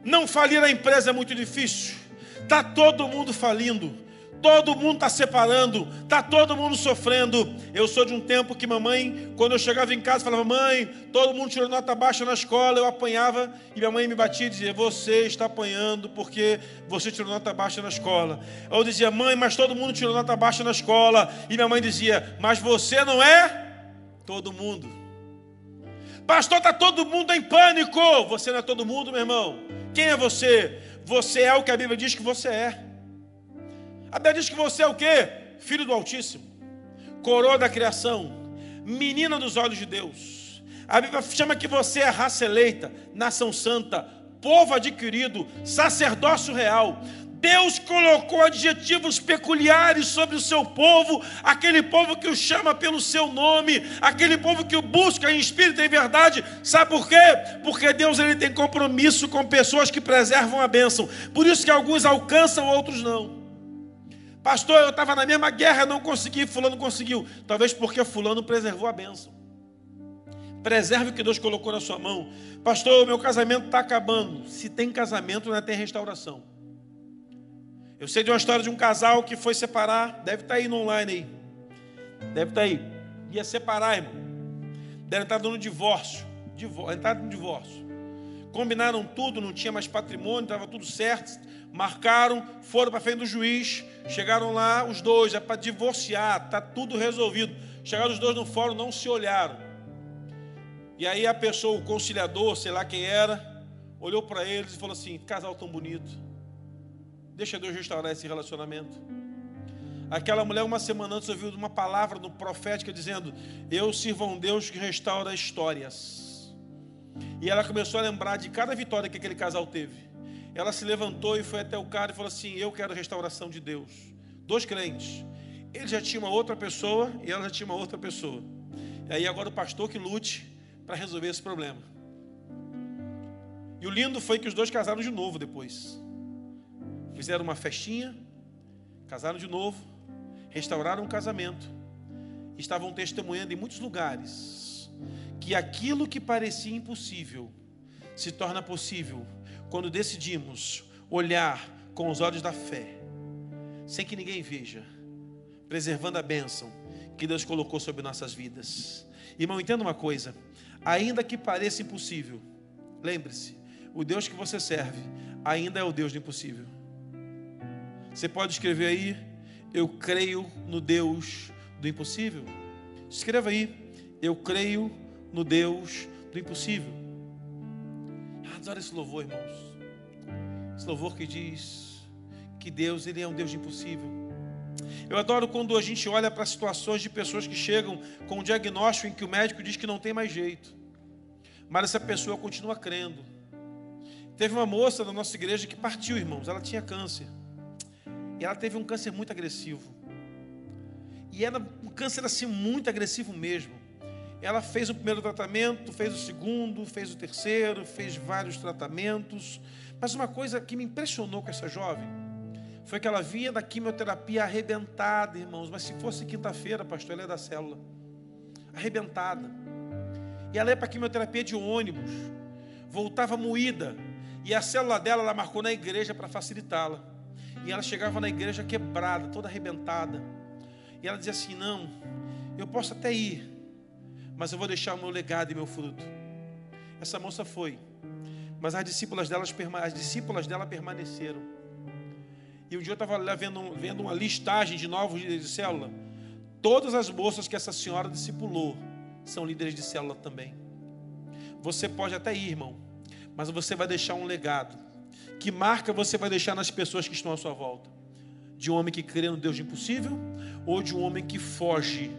Não falir a empresa é muito difícil. Está todo mundo falindo. Todo mundo está separando, está todo mundo sofrendo. Eu sou de um tempo que mamãe, quando eu chegava em casa, falava: Mãe, todo mundo tirou nota baixa na escola. Eu apanhava e minha mãe me batia e dizia: Você está apanhando porque você tirou nota baixa na escola. Eu dizia: Mãe, mas todo mundo tirou nota baixa na escola. E minha mãe dizia: Mas você não é todo mundo. Pastor, está todo mundo em pânico. Você não é todo mundo, meu irmão. Quem é você? Você é o que a Bíblia diz que você é. A Bíblia diz que você é o quê? Filho do Altíssimo, coroa da criação, menina dos olhos de Deus. A Bíblia chama que você é raça eleita, nação santa, povo adquirido, sacerdócio real. Deus colocou adjetivos peculiares sobre o seu povo, aquele povo que o chama pelo seu nome, aquele povo que o busca em espírito e em verdade. Sabe por quê? Porque Deus ele tem compromisso com pessoas que preservam a bênção. Por isso que alguns alcançam, outros não. Pastor, eu estava na mesma guerra, não consegui, fulano conseguiu. Talvez porque fulano preservou a bênção. Preserve o que Deus colocou na sua mão. Pastor, meu casamento está acabando. Se tem casamento, não tem restauração. Eu sei de uma história de um casal que foi separar, deve estar tá aí no online aí. Deve estar tá aí. Ia separar, irmão. Deve estar dando divórcio. Divórcio, entrar no divórcio. Combinaram tudo, não tinha mais patrimônio, estava tudo certo marcaram, foram para frente do juiz, chegaram lá os dois, é para divorciar, está tudo resolvido. Chegaram os dois no fórum, não se olharam. E aí a pessoa, o conciliador, sei lá quem era, olhou para eles e falou assim: casal tão bonito, deixa Deus restaurar esse relacionamento. Aquela mulher, uma semana antes, ouviu uma palavra do profética dizendo: Eu sirvo a um Deus que restaura histórias. E ela começou a lembrar de cada vitória que aquele casal teve. Ela se levantou e foi até o cara e falou assim: Eu quero a restauração de Deus. Dois crentes. Ele já tinha uma outra pessoa e ela já tinha uma outra pessoa. E aí agora o pastor que lute para resolver esse problema. E o lindo foi que os dois casaram de novo depois. Fizeram uma festinha, casaram de novo, restauraram o casamento. Estavam testemunhando em muitos lugares que aquilo que parecia impossível se torna possível quando decidimos olhar com os olhos da fé, sem que ninguém veja, preservando a bênção que Deus colocou sobre nossas vidas. Irmão, entenda uma coisa: ainda que pareça impossível, lembre-se, o Deus que você serve ainda é o Deus do impossível. Você pode escrever aí, eu creio no Deus do impossível. Escreva aí, eu creio no Deus do impossível. Adoro esse louvor, irmãos. Esse louvor que diz que Deus ele é um Deus de impossível. Eu adoro quando a gente olha para situações de pessoas que chegam com um diagnóstico em que o médico diz que não tem mais jeito, mas essa pessoa continua crendo. Teve uma moça da nossa igreja que partiu, irmãos, ela tinha câncer. E ela teve um câncer muito agressivo. E era um câncer assim muito agressivo mesmo. Ela fez o primeiro tratamento, fez o segundo, fez o terceiro, fez vários tratamentos. Mas uma coisa que me impressionou com essa jovem foi que ela vinha da quimioterapia arrebentada, irmãos. Mas se fosse quinta-feira, pastor, ela é da célula. Arrebentada. E ela ia para a quimioterapia de ônibus. Voltava moída. E a célula dela ela marcou na igreja para facilitá-la. E ela chegava na igreja quebrada, toda arrebentada. E ela dizia assim: Não, eu posso até ir, mas eu vou deixar o meu legado e meu fruto. Essa moça foi, mas as discípulas, delas, as discípulas dela permaneceram. E um dia eu estava vendo, vendo uma listagem de novos líderes de célula. Todas as moças que essa senhora discipulou são líderes de célula também. Você pode até ir, irmão, mas você vai deixar um legado. Que marca você vai deixar nas pessoas que estão à sua volta? De um homem que crê no Deus de impossível ou de um homem que foge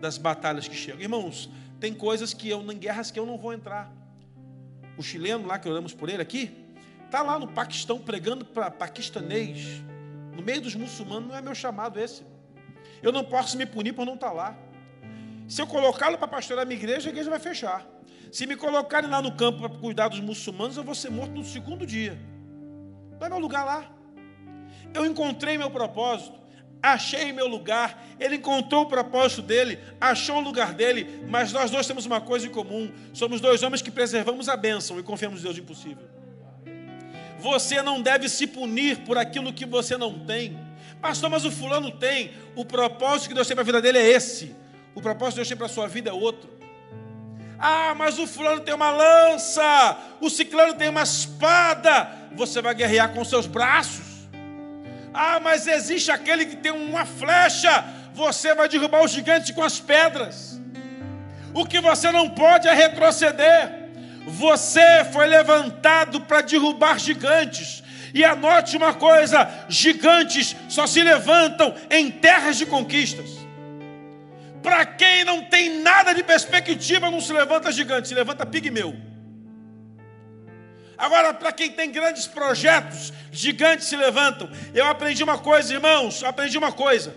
das batalhas que chegam? Irmãos, tem coisas que eu, em guerras que eu não vou entrar. O chileno lá que oramos por ele aqui, está lá no Paquistão pregando para paquistanês, no meio dos muçulmanos, não é meu chamado esse. Eu não posso me punir por não estar tá lá. Se eu colocá-lo para pastorear a minha igreja, a igreja vai fechar. Se me colocarem lá no campo para cuidar dos muçulmanos, eu vou ser morto no segundo dia. Não é meu lugar lá. Eu encontrei meu propósito, achei meu lugar. Ele encontrou o propósito dele, achou o lugar dele. Mas nós dois temos uma coisa em comum: somos dois homens que preservamos a bênção e confiamos em Deus impossível. Você não deve se punir por aquilo que você não tem. Pastor, mas o fulano tem. O propósito que Deus tem para a vida dele é esse. O propósito que Deus tem para a sua vida é outro. Ah, mas o fulano tem uma lança, o ciclano tem uma espada. Você vai guerrear com seus braços. Ah, mas existe aquele que tem uma flecha. Você vai derrubar o gigante com as pedras. O que você não pode é retroceder. Você foi levantado para derrubar gigantes. E anote uma coisa: gigantes só se levantam em terras de conquistas. Para quem não tem nada de perspectiva, não se levanta gigante, se levanta pigmeu. Agora, para quem tem grandes projetos, gigantes se levantam. Eu aprendi uma coisa, irmãos, aprendi uma coisa.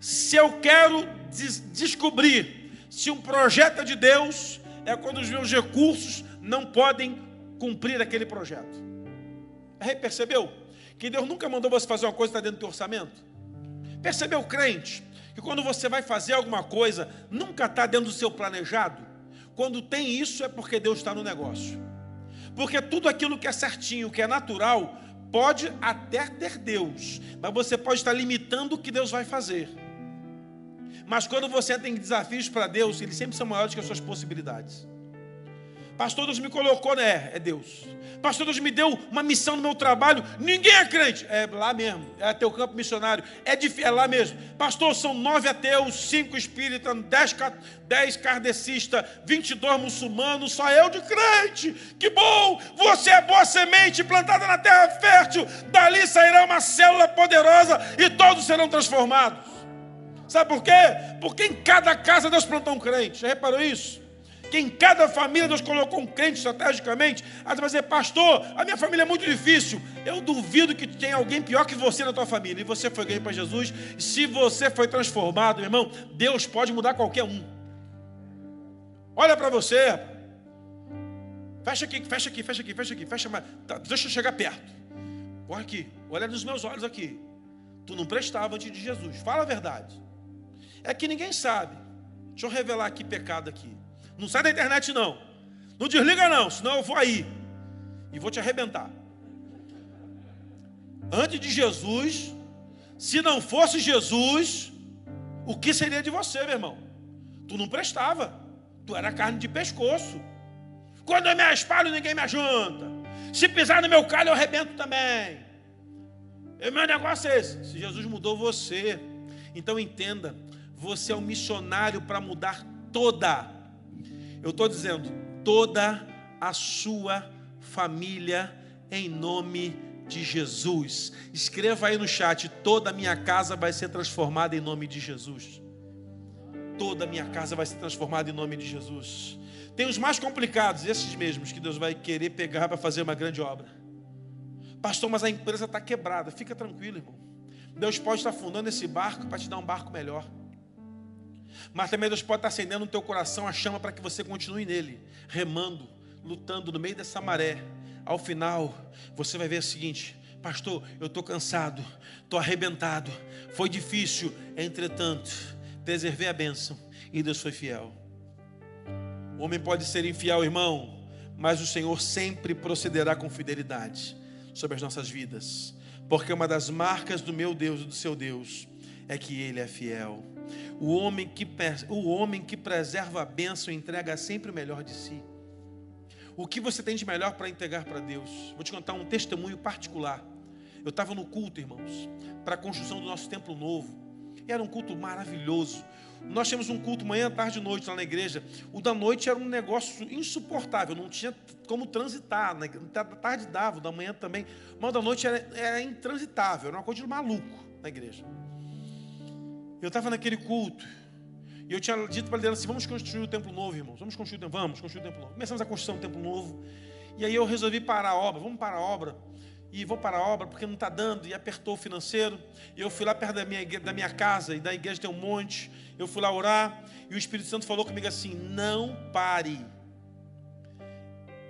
Se eu quero des descobrir se um projeto é de Deus, é quando os meus recursos não podem cumprir aquele projeto. Aí, percebeu? Que Deus nunca mandou você fazer uma coisa que está dentro do orçamento? Percebeu, crente? que quando você vai fazer alguma coisa, nunca está dentro do seu planejado. Quando tem isso, é porque Deus está no negócio. Porque tudo aquilo que é certinho, que é natural, pode até ter Deus, mas você pode estar limitando o que Deus vai fazer. Mas quando você tem desafios para Deus, eles sempre são maiores que as suas possibilidades. Pastor Deus me colocou, né? É Deus. Pastor Deus me deu uma missão no meu trabalho. Ninguém é crente. É lá mesmo. É teu campo missionário. É, de, é lá mesmo. Pastor, são nove ateus, cinco espíritas, dez, dez kardecistas, vinte e dois muçulmanos, só eu de crente. Que bom! Você é boa semente plantada na terra fértil. Dali sairá uma célula poderosa e todos serão transformados. Sabe por quê? Porque em cada casa Deus plantou um crente. Já reparou isso? Que em cada família Deus colocou um crente estrategicamente. Aí você vai dizer, pastor, a minha família é muito difícil. Eu duvido que tenha alguém pior que você na tua família. E você foi ganho para Jesus. Se você foi transformado, meu irmão, Deus pode mudar qualquer um. Olha para você. Fecha aqui, fecha aqui, fecha aqui, fecha aqui, fecha mais. Tá, deixa eu chegar perto. Olha aqui, olha nos meus olhos aqui. Tu não prestava antes de Jesus. Fala a verdade. É que ninguém sabe. Deixa eu revelar aqui pecado aqui. Não sai da internet, não. Não desliga, não, senão eu vou aí. E vou te arrebentar. Antes de Jesus, se não fosse Jesus, o que seria de você, meu irmão? Tu não prestava. Tu era carne de pescoço. Quando eu me espalho, ninguém me ajunta. Se pisar no meu calho, eu arrebento também. E meu negócio é esse. Se Jesus mudou você, então entenda: você é um missionário para mudar toda eu estou dizendo, toda a sua família em nome de Jesus. Escreva aí no chat: toda a minha casa vai ser transformada em nome de Jesus. Toda a minha casa vai ser transformada em nome de Jesus. Tem os mais complicados, esses mesmos, que Deus vai querer pegar para fazer uma grande obra. Pastor, mas a empresa está quebrada. Fica tranquilo, irmão. Deus pode estar fundando esse barco para te dar um barco melhor. Mas também Deus pode estar acendendo no teu coração a chama para que você continue nele, remando, lutando no meio dessa maré. Ao final, você vai ver o seguinte: Pastor, eu estou cansado, estou arrebentado, foi difícil, entretanto, preservei a bênção e Deus foi fiel. O homem pode ser infiel, irmão, mas o Senhor sempre procederá com fidelidade sobre as nossas vidas. porque uma das marcas do meu Deus e do seu Deus é que ele é fiel. O homem que, o homem que preserva a bênção entrega sempre o melhor de si. O que você tem de melhor para entregar para Deus? Vou te contar um testemunho particular. Eu estava no culto, irmãos, para a construção do nosso templo novo. Era um culto maravilhoso. Nós tínhamos um culto manhã, tarde e noite lá na igreja. O da noite era um negócio insuportável, não tinha como transitar. Né? Da tarde dava, da manhã também. Mas o da noite era, era intransitável, era uma coisa de maluco na igreja. Eu estava naquele culto. E eu tinha dito para ele assim: vamos construir o templo novo, irmãos. Vamos construir o templo, vamos construir o templo novo. Começamos a construir um templo novo. E aí eu resolvi parar a obra. Vamos parar a obra e vou para a obra porque não está dando, e apertou o financeiro. E eu fui lá perto da minha, da minha casa, e da igreja tem um monte. Eu fui lá orar, e o Espírito Santo falou comigo assim: não pare.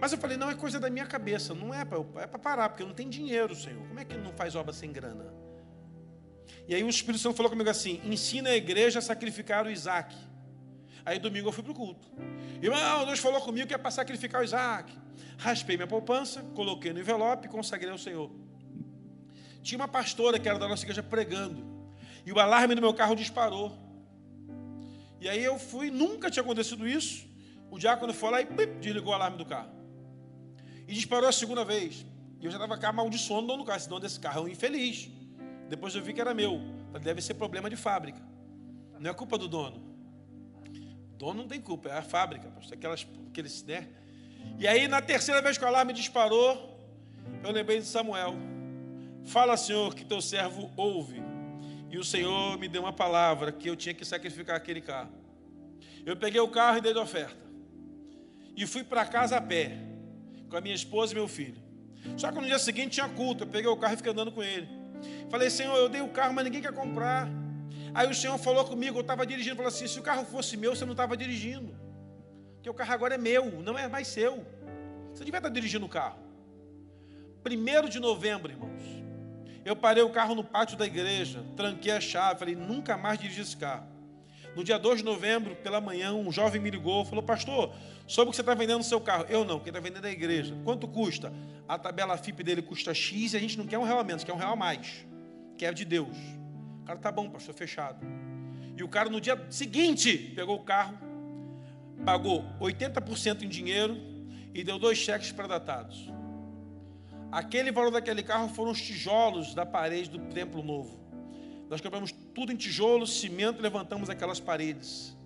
Mas eu falei: não, é coisa da minha cabeça, não é para é para parar, porque não tem dinheiro, Senhor. Como é que não faz obra sem grana? E aí o Espírito Santo falou comigo assim: ensina a igreja a sacrificar o Isaac. Aí domingo eu fui para o culto. Irmão, Deus falou comigo que é para sacrificar o Isaac. Raspei minha poupança, coloquei no envelope e consagrei ao Senhor. Tinha uma pastora que era da nossa igreja pregando. E o alarme do meu carro disparou. E aí eu fui, nunca tinha acontecido isso. O diácono foi lá e pip, desligou o alarme do carro. E disparou a segunda vez. E eu já estava amaldiçoando o dono do carro. Esse dono desse carro é um infeliz. Depois eu vi que era meu. Deve ser problema de fábrica. Não é culpa do dono. O dono não tem culpa, é a fábrica, Aquelas, aqueles, né? E aí, na terceira vez que o alarme disparou, eu lembrei de Samuel. Fala, Senhor, que teu servo ouve. E o Senhor me deu uma palavra que eu tinha que sacrificar aquele carro. Eu peguei o carro e dei de oferta. E fui para casa a pé, com a minha esposa e meu filho. Só que no dia seguinte tinha culto. Eu peguei o carro e fiquei andando com ele. Falei, Senhor, eu dei o carro, mas ninguém quer comprar. Aí o Senhor falou comigo, eu estava dirigindo, falou assim: se o carro fosse meu, você não estava dirigindo. Porque o carro agora é meu, não é mais seu. Você devia estar dirigindo o carro. Primeiro de novembro, irmãos. Eu parei o carro no pátio da igreja, tranquei a chave, falei, nunca mais dirigi esse carro. No dia 2 de novembro, pela manhã, um jovem me ligou, falou, pastor, soube que você está vendendo o seu carro. Eu não, quem está vendendo é a igreja. Quanto custa? A tabela FIP dele custa X e a gente não quer um real a menos, quer um real a mais. Quer de Deus. O cara tá bom, pastor, fechado. E o cara no dia seguinte pegou o carro, pagou 80% em dinheiro e deu dois cheques predatados. Aquele valor daquele carro foram os tijolos da parede do templo novo. Nós compramos tudo em tijolos, cimento levantamos aquelas paredes.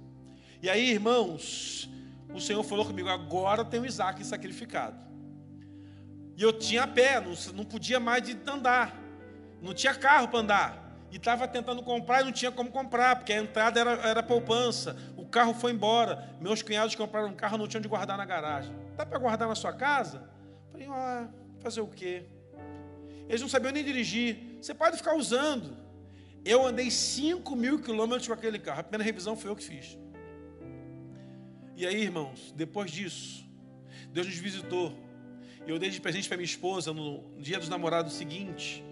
E aí, irmãos, o Senhor falou comigo: agora tem o Isaac sacrificado. E eu tinha pé, não, não podia mais de andar, não tinha carro para andar e estava tentando comprar e não tinha como comprar, porque a entrada era, era poupança. O carro foi embora. Meus cunhados compraram um carro não tinham de guardar na garagem. Dá para guardar na sua casa? Falei, ah, fazer o quê? Eles não sabiam nem dirigir. Você pode ficar usando. Eu andei 5 mil quilômetros com aquele carro. A primeira revisão foi eu que fiz. E aí, irmãos, depois disso, Deus nos visitou. Eu dei de presente para minha esposa no dia dos namorados seguinte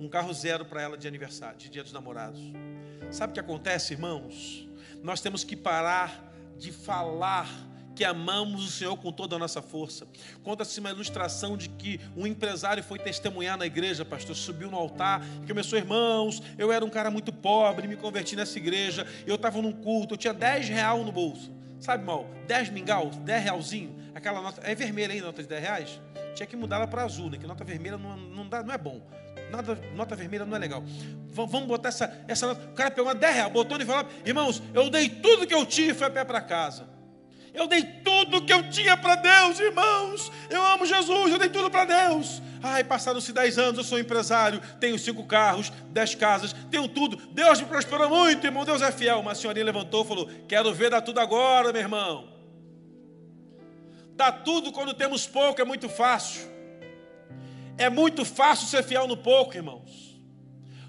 um carro zero para ela de aniversário, de dia dos namorados. Sabe o que acontece, irmãos? Nós temos que parar de falar que amamos o Senhor com toda a nossa força. Conta-se uma ilustração de que um empresário foi testemunhar na igreja, pastor, subiu no altar e começou, irmãos, eu era um cara muito pobre, me converti nessa igreja, eu estava num culto, eu tinha 10 real no bolso. Sabe, mal, 10 mingau, 10 realzinho, aquela nota, é vermelha aí, nota de 10 reais? Tinha que mudar ela para azul, né? Que nota vermelha não, não, dá, não é bom. Nota, nota vermelha não é legal. V vamos botar essa, essa nota. O cara pegou uma 10 reais, botou no envelope. Irmãos, eu dei tudo que eu tinha e fui a pé para casa. Eu dei tudo que eu tinha para Deus, irmãos. Eu amo Jesus, eu dei tudo para Deus. Ai, passaram-se 10 anos, eu sou empresário, tenho cinco carros, 10 casas, tenho tudo. Deus me prosperou muito, irmão. Deus é fiel. Uma senhorinha levantou e falou: Quero ver dar tudo agora, meu irmão. Dar tudo quando temos pouco é muito fácil. É muito fácil ser fiel no pouco, irmãos.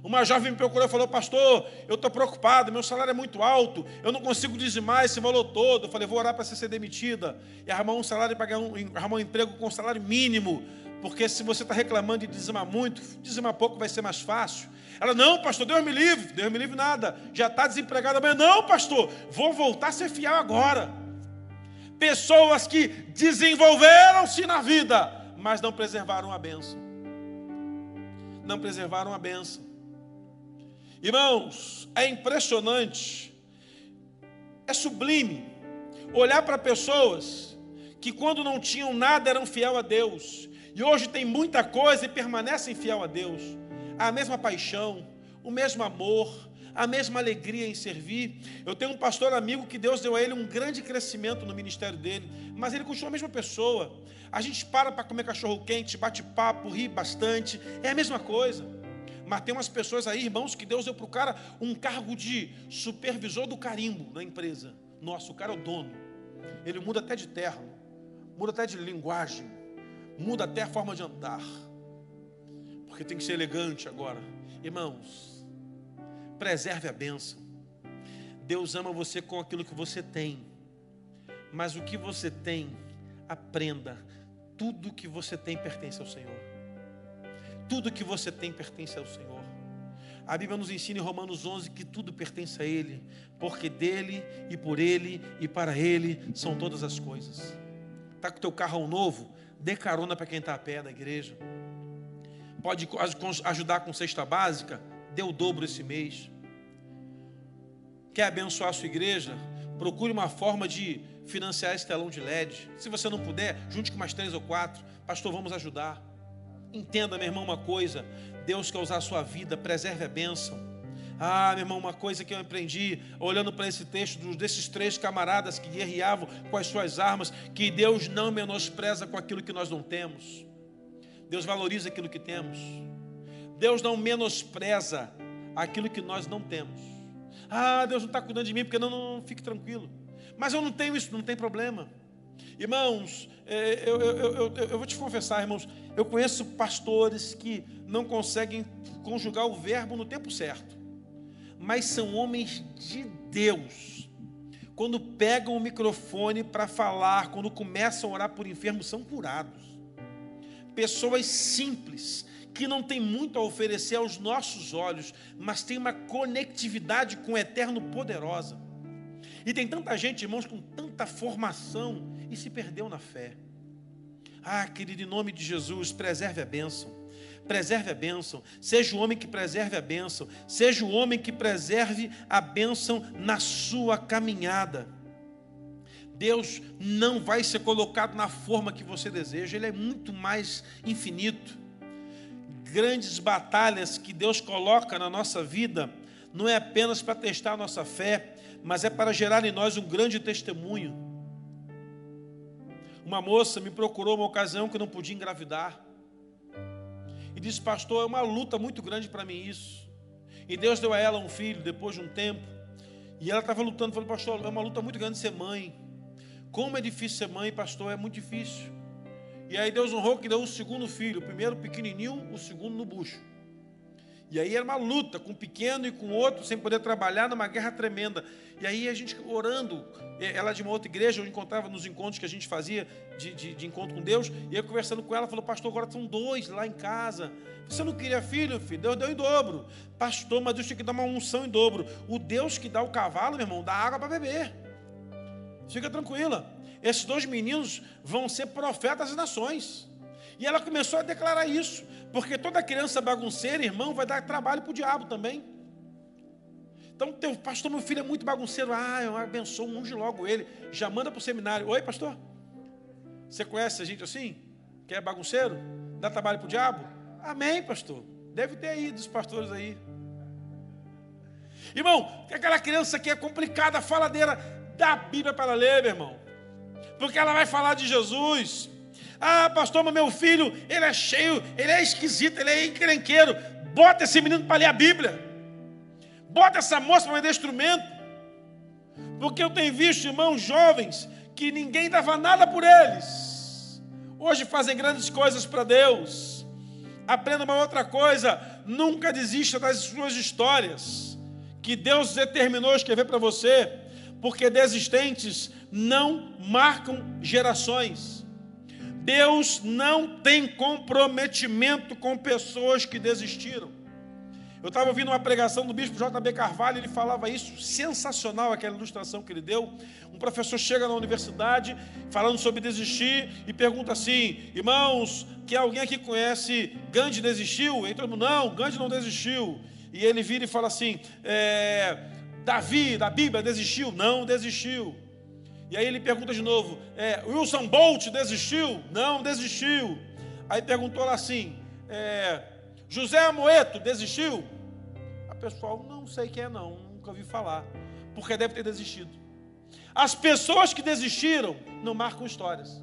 Uma jovem me procurou e falou: Pastor, eu estou preocupado, meu salário é muito alto, eu não consigo dizimar esse valor todo. Eu falei: Vou orar para você ser demitida e arrumar um salário, pagar um, arrumar um emprego com salário mínimo, porque se você está reclamando de dizimar muito, dizimar pouco vai ser mais fácil. Ela: Não, pastor, Deus me livre, Deus me livre nada, já está desempregada amanhã. Não, pastor, vou voltar a ser fiel agora. Pessoas que desenvolveram-se na vida, mas não preservaram a bênção. não preservaram a bênção. Irmãos, é impressionante, é sublime olhar para pessoas que quando não tinham nada eram fiel a Deus e hoje tem muita coisa e permanecem fiel a Deus. A mesma paixão, o mesmo amor, a mesma alegria em servir. Eu tenho um pastor amigo que Deus deu a ele um grande crescimento no ministério dele, mas ele continua a mesma pessoa. A gente para para comer cachorro quente, bate papo, ri bastante, é a mesma coisa. Mas tem umas pessoas aí, irmãos, que Deus deu para o cara um cargo de supervisor do carimbo na empresa. Nossa, o cara é o dono. Ele muda até de terno, muda até de linguagem, muda até a forma de andar. Porque tem que ser elegante agora. Irmãos, preserve a bênção. Deus ama você com aquilo que você tem. Mas o que você tem, aprenda. Tudo que você tem pertence ao Senhor. Tudo que você tem pertence ao Senhor. A Bíblia nos ensina em Romanos 11 que tudo pertence a Ele, porque dele e por Ele e para Ele são todas as coisas. Está com teu carro novo? Dê carona para quem está a pé da igreja. Pode ajudar com cesta básica? Dê o dobro esse mês. Quer abençoar a sua igreja? Procure uma forma de financiar esse telão de LED. Se você não puder, junte com mais três ou quatro. Pastor, vamos ajudar. Entenda, meu irmão, uma coisa: Deus quer usar a sua vida, preserve a bênção. Ah, meu irmão, uma coisa que eu aprendi olhando para esse texto desses três camaradas que guerreavam com as suas armas, que Deus não menospreza com aquilo que nós não temos. Deus valoriza aquilo que temos. Deus não menospreza aquilo que nós não temos. Ah, Deus não está cuidando de mim, porque não, não, não, fique tranquilo. Mas eu não tenho isso, não tem problema. Irmãos, é, eu, eu, eu, eu, vou te confessar, irmãos, eu conheço pastores que não conseguem conjugar o verbo no tempo certo, mas são homens de Deus. Quando pegam o microfone para falar, quando começam a orar por enfermos, são curados. Pessoas simples, que não têm muito a oferecer aos nossos olhos, mas têm uma conectividade com o eterno poderosa. E tem tanta gente, irmãos, com tanta formação e se perdeu na fé. Ah, querido, em nome de Jesus, preserve a bênção. Preserve a bênção. Seja o homem que preserve a bênção. Seja o homem que preserve a bênção na sua caminhada. Deus não vai ser colocado na forma que você deseja, Ele é muito mais infinito. Grandes batalhas que Deus coloca na nossa vida não é apenas para testar a nossa fé, mas é para gerar em nós um grande testemunho. Uma moça me procurou uma ocasião que não podia engravidar. E disse, pastor, é uma luta muito grande para mim isso. E Deus deu a ela um filho depois de um tempo. E ela estava lutando, falou, pastor, é uma luta muito grande ser mãe. Como é difícil ser mãe, pastor, é muito difícil. E aí Deus honrou que deu o segundo filho, o primeiro pequenininho, o segundo no bucho. E aí era uma luta com um pequeno e com outro, sem poder trabalhar, numa guerra tremenda. E aí a gente orando, ela de uma outra igreja, eu encontrava nos encontros que a gente fazia de, de, de encontro com Deus, e eu conversando com ela, falou, pastor, agora são dois lá em casa. Você não queria filho, filho? Deus deu em dobro. Pastor, mas Deus tinha que dar uma unção em dobro. O Deus que dá o cavalo, meu irmão, dá água para beber. Fica tranquila. Esses dois meninos vão ser profetas das nações. E ela começou a declarar isso, porque toda criança bagunceira, irmão, vai dar trabalho para o diabo também. Então, teu pastor, meu filho é muito bagunceiro. Ah, eu abençoo, unge logo ele. Já manda para o seminário. Oi, pastor. Você conhece a gente assim? Que é bagunceiro? Dá trabalho para o diabo? Amém, pastor. Deve ter aí dos pastores aí. Irmão, aquela criança que é complicada, faladeira, dá a Bíblia para ler, meu irmão. Porque ela vai falar de Jesus. Ah, pastor, mas meu filho, ele é cheio, ele é esquisito, ele é encrenqueiro. Bota esse menino para ler a Bíblia. Bota essa moça para vender instrumento. Porque eu tenho visto irmãos jovens que ninguém dava nada por eles. Hoje fazem grandes coisas para Deus. Aprenda uma outra coisa: nunca desista das suas histórias que Deus determinou escrever para você, porque desistentes não marcam gerações. Deus não tem comprometimento com pessoas que desistiram. Eu estava ouvindo uma pregação do bispo JB Carvalho, ele falava isso, sensacional aquela ilustração que ele deu. Um professor chega na universidade falando sobre desistir e pergunta assim: irmãos, que alguém aqui conhece Gandhi desistiu? E todo mundo, não, Gandhi não desistiu. E ele vira e fala assim: é, Davi, da Bíblia, desistiu? Não, desistiu. E aí ele pergunta de novo: é, Wilson Bolt desistiu? Não, desistiu. Aí perguntou lá assim: é, José Amoeto desistiu? A pessoal, não sei quem é não, nunca ouvi falar, porque deve ter desistido. As pessoas que desistiram não marcam histórias.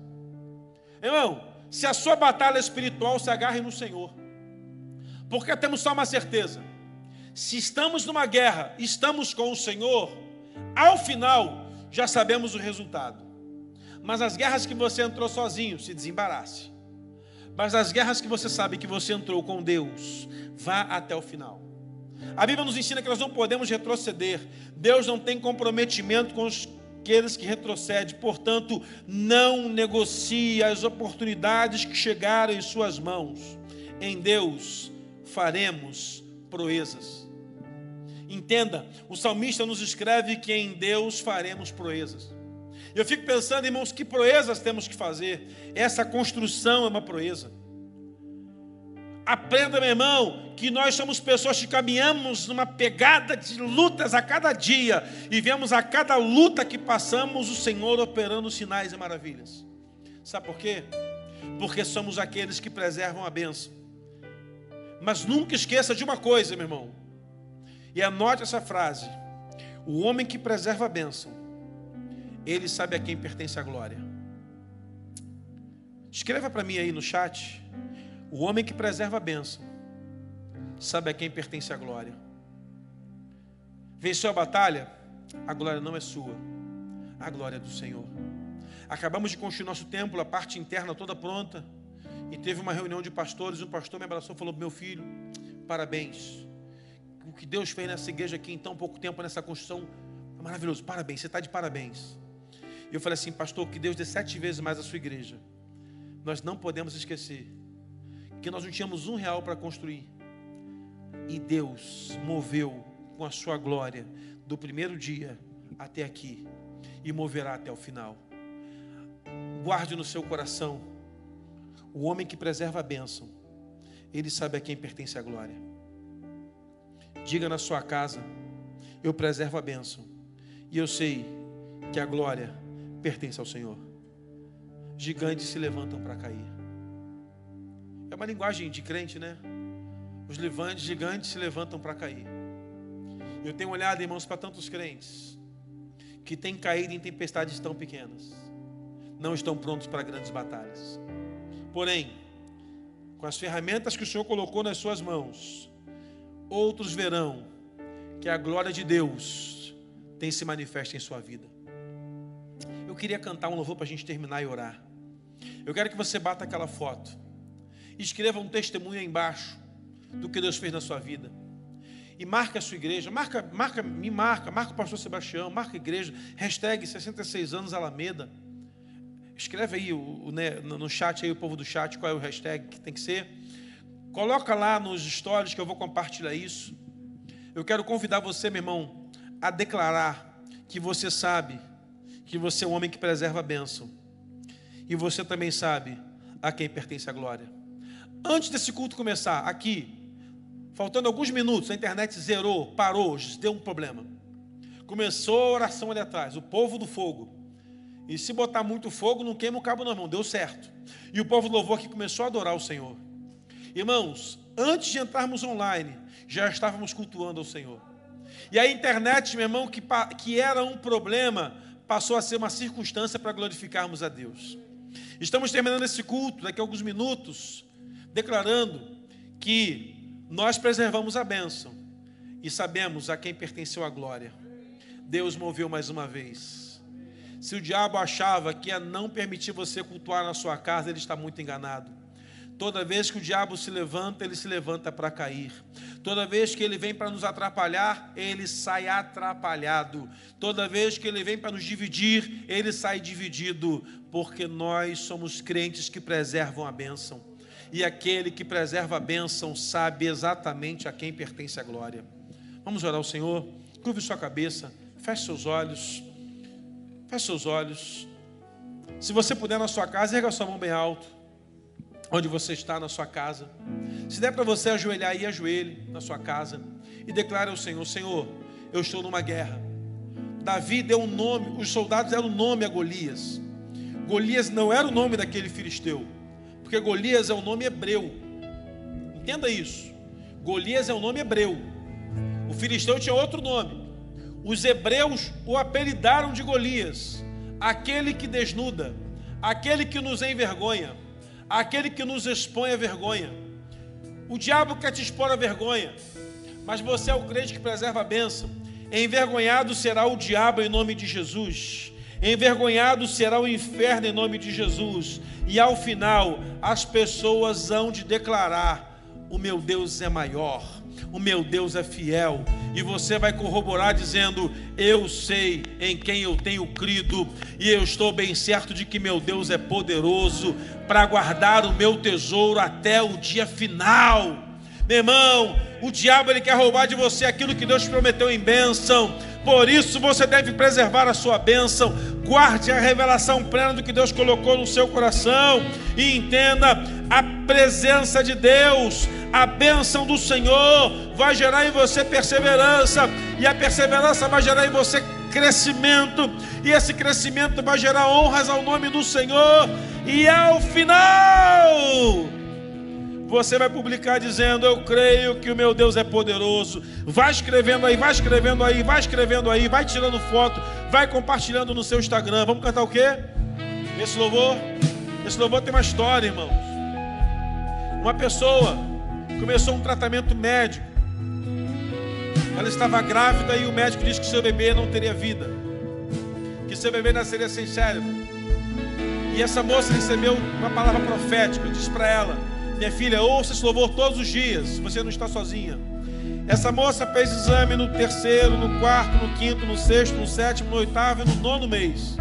Irmão, se a sua batalha espiritual se agarre no Senhor, porque temos só uma certeza: se estamos numa guerra, estamos com o Senhor, ao final já sabemos o resultado. Mas as guerras que você entrou sozinho, se desembarace. Mas as guerras que você sabe que você entrou com Deus, vá até o final. A Bíblia nos ensina que nós não podemos retroceder. Deus não tem comprometimento com os aqueles que retrocedem. Portanto, não negocie as oportunidades que chegaram em suas mãos. Em Deus faremos proezas. Entenda, o salmista nos escreve que em Deus faremos proezas. Eu fico pensando, irmãos, que proezas temos que fazer. Essa construção é uma proeza. Aprenda, meu irmão, que nós somos pessoas que caminhamos numa pegada de lutas a cada dia e vemos a cada luta que passamos o Senhor operando sinais e maravilhas. Sabe por quê? Porque somos aqueles que preservam a bênção. Mas nunca esqueça de uma coisa, meu irmão, e anote essa frase: o homem que preserva a bênção ele sabe a quem pertence a glória. Escreva para mim aí no chat. O homem que preserva a bênção sabe a quem pertence a glória. Venceu a batalha? A glória não é sua, a glória é do Senhor. Acabamos de construir nosso templo, a parte interna toda pronta. E teve uma reunião de pastores. Um pastor me abraçou e falou: Meu filho, parabéns. O que Deus fez nessa igreja aqui em tão pouco tempo, nessa construção, é maravilhoso. Parabéns, você está de parabéns. E eu falei assim, pastor, que Deus dê sete vezes mais a sua igreja. Nós não podemos esquecer que nós não tínhamos um real para construir. E Deus moveu com a sua glória do primeiro dia até aqui e moverá até o final. Guarde no seu coração o homem que preserva a bênção. Ele sabe a quem pertence a glória. Diga na sua casa: Eu preservo a bênção. E eu sei que a glória pertence ao Senhor. Gigantes se levantam para cair. É uma linguagem de crente, né? Os gigantes se levantam para cair. Eu tenho olhado, irmãos, para tantos crentes que têm caído em tempestades tão pequenas, não estão prontos para grandes batalhas. Porém, com as ferramentas que o Senhor colocou nas suas mãos, outros verão que a glória de Deus tem se manifesta em sua vida queria cantar um louvor para a gente terminar e orar. Eu quero que você bata aquela foto. Escreva um testemunho aí embaixo do que Deus fez na sua vida. E marca a sua igreja, marca, marca, me marca, marca o pastor Sebastião, marca a igreja, hashtag 66 anos Alameda. Escreve aí o, o, né, no chat aí, o povo do chat, qual é o hashtag que tem que ser. Coloca lá nos stories que eu vou compartilhar isso. Eu quero convidar você, meu irmão, a declarar que você sabe que você é um homem que preserva a bênção. E você também sabe a quem pertence a glória. Antes desse culto começar, aqui, faltando alguns minutos, a internet zerou, parou, deu um problema. Começou a oração ali atrás, o povo do fogo. E se botar muito fogo, não queima o cabo na mão, deu certo. E o povo do louvor aqui começou a adorar o Senhor. Irmãos, antes de entrarmos online, já estávamos cultuando ao Senhor. E a internet, meu irmão, que, que era um problema, passou a ser uma circunstância para glorificarmos a Deus. Estamos terminando esse culto daqui a alguns minutos, declarando que nós preservamos a bênção e sabemos a quem pertenceu a glória. Deus moveu mais uma vez. Se o diabo achava que ia não permitir você cultuar na sua casa, ele está muito enganado. Toda vez que o diabo se levanta, ele se levanta para cair. Toda vez que ele vem para nos atrapalhar, ele sai atrapalhado. Toda vez que ele vem para nos dividir, ele sai dividido, porque nós somos crentes que preservam a bênção. e aquele que preserva a bênção sabe exatamente a quem pertence a glória. Vamos orar ao Senhor, curve sua cabeça, feche seus olhos, feche seus olhos. Se você puder na sua casa, erga sua mão bem alto, onde você está na sua casa. Se der para você ajoelhar aí, ajoelhe na sua casa e declare ao Senhor: Senhor, eu estou numa guerra. Davi deu um nome, os soldados deram um nome a Golias. Golias não era o nome daquele filisteu, porque Golias é o nome hebreu. Entenda isso. Golias é o nome hebreu. O filisteu tinha outro nome. Os hebreus o apelidaram de Golias, aquele que desnuda, aquele que nos envergonha, aquele que nos expõe à vergonha. O diabo quer te expor à vergonha, mas você é o crente que preserva a bênção. Envergonhado será o diabo em nome de Jesus. Envergonhado será o inferno em nome de Jesus. E ao final, as pessoas hão de declarar: O meu Deus é maior, o meu Deus é fiel. E você vai corroborar dizendo: Eu sei em quem eu tenho crido, e eu estou bem certo de que meu Deus é poderoso para guardar o meu tesouro até o dia final. Meu irmão, o diabo ele quer roubar de você aquilo que Deus prometeu em bênção. Por isso você deve preservar a sua bênção. Guarde a revelação plena do que Deus colocou no seu coração. E entenda a presença de Deus, a bênção do Senhor vai gerar em você perseverança. E a perseverança vai gerar em você crescimento. E esse crescimento vai gerar honras ao nome do Senhor. E ao final você vai publicar dizendo: Eu creio que o meu Deus é poderoso. Vai escrevendo aí, vai escrevendo aí, vai escrevendo aí, vai tirando foto, vai compartilhando no seu Instagram. Vamos cantar o quê? Esse louvor? Esse louvor tem uma história, irmãos. Uma pessoa começou um tratamento médico. Ela estava grávida e o médico disse que seu bebê não teria vida, que seu bebê nasceria sem cérebro. E essa moça recebeu uma palavra profética, disse para ela: minha filha, ouça esse louvor todos os dias, você não está sozinha. Essa moça fez exame no terceiro, no quarto, no quinto, no sexto, no sétimo, no oitavo e no nono mês.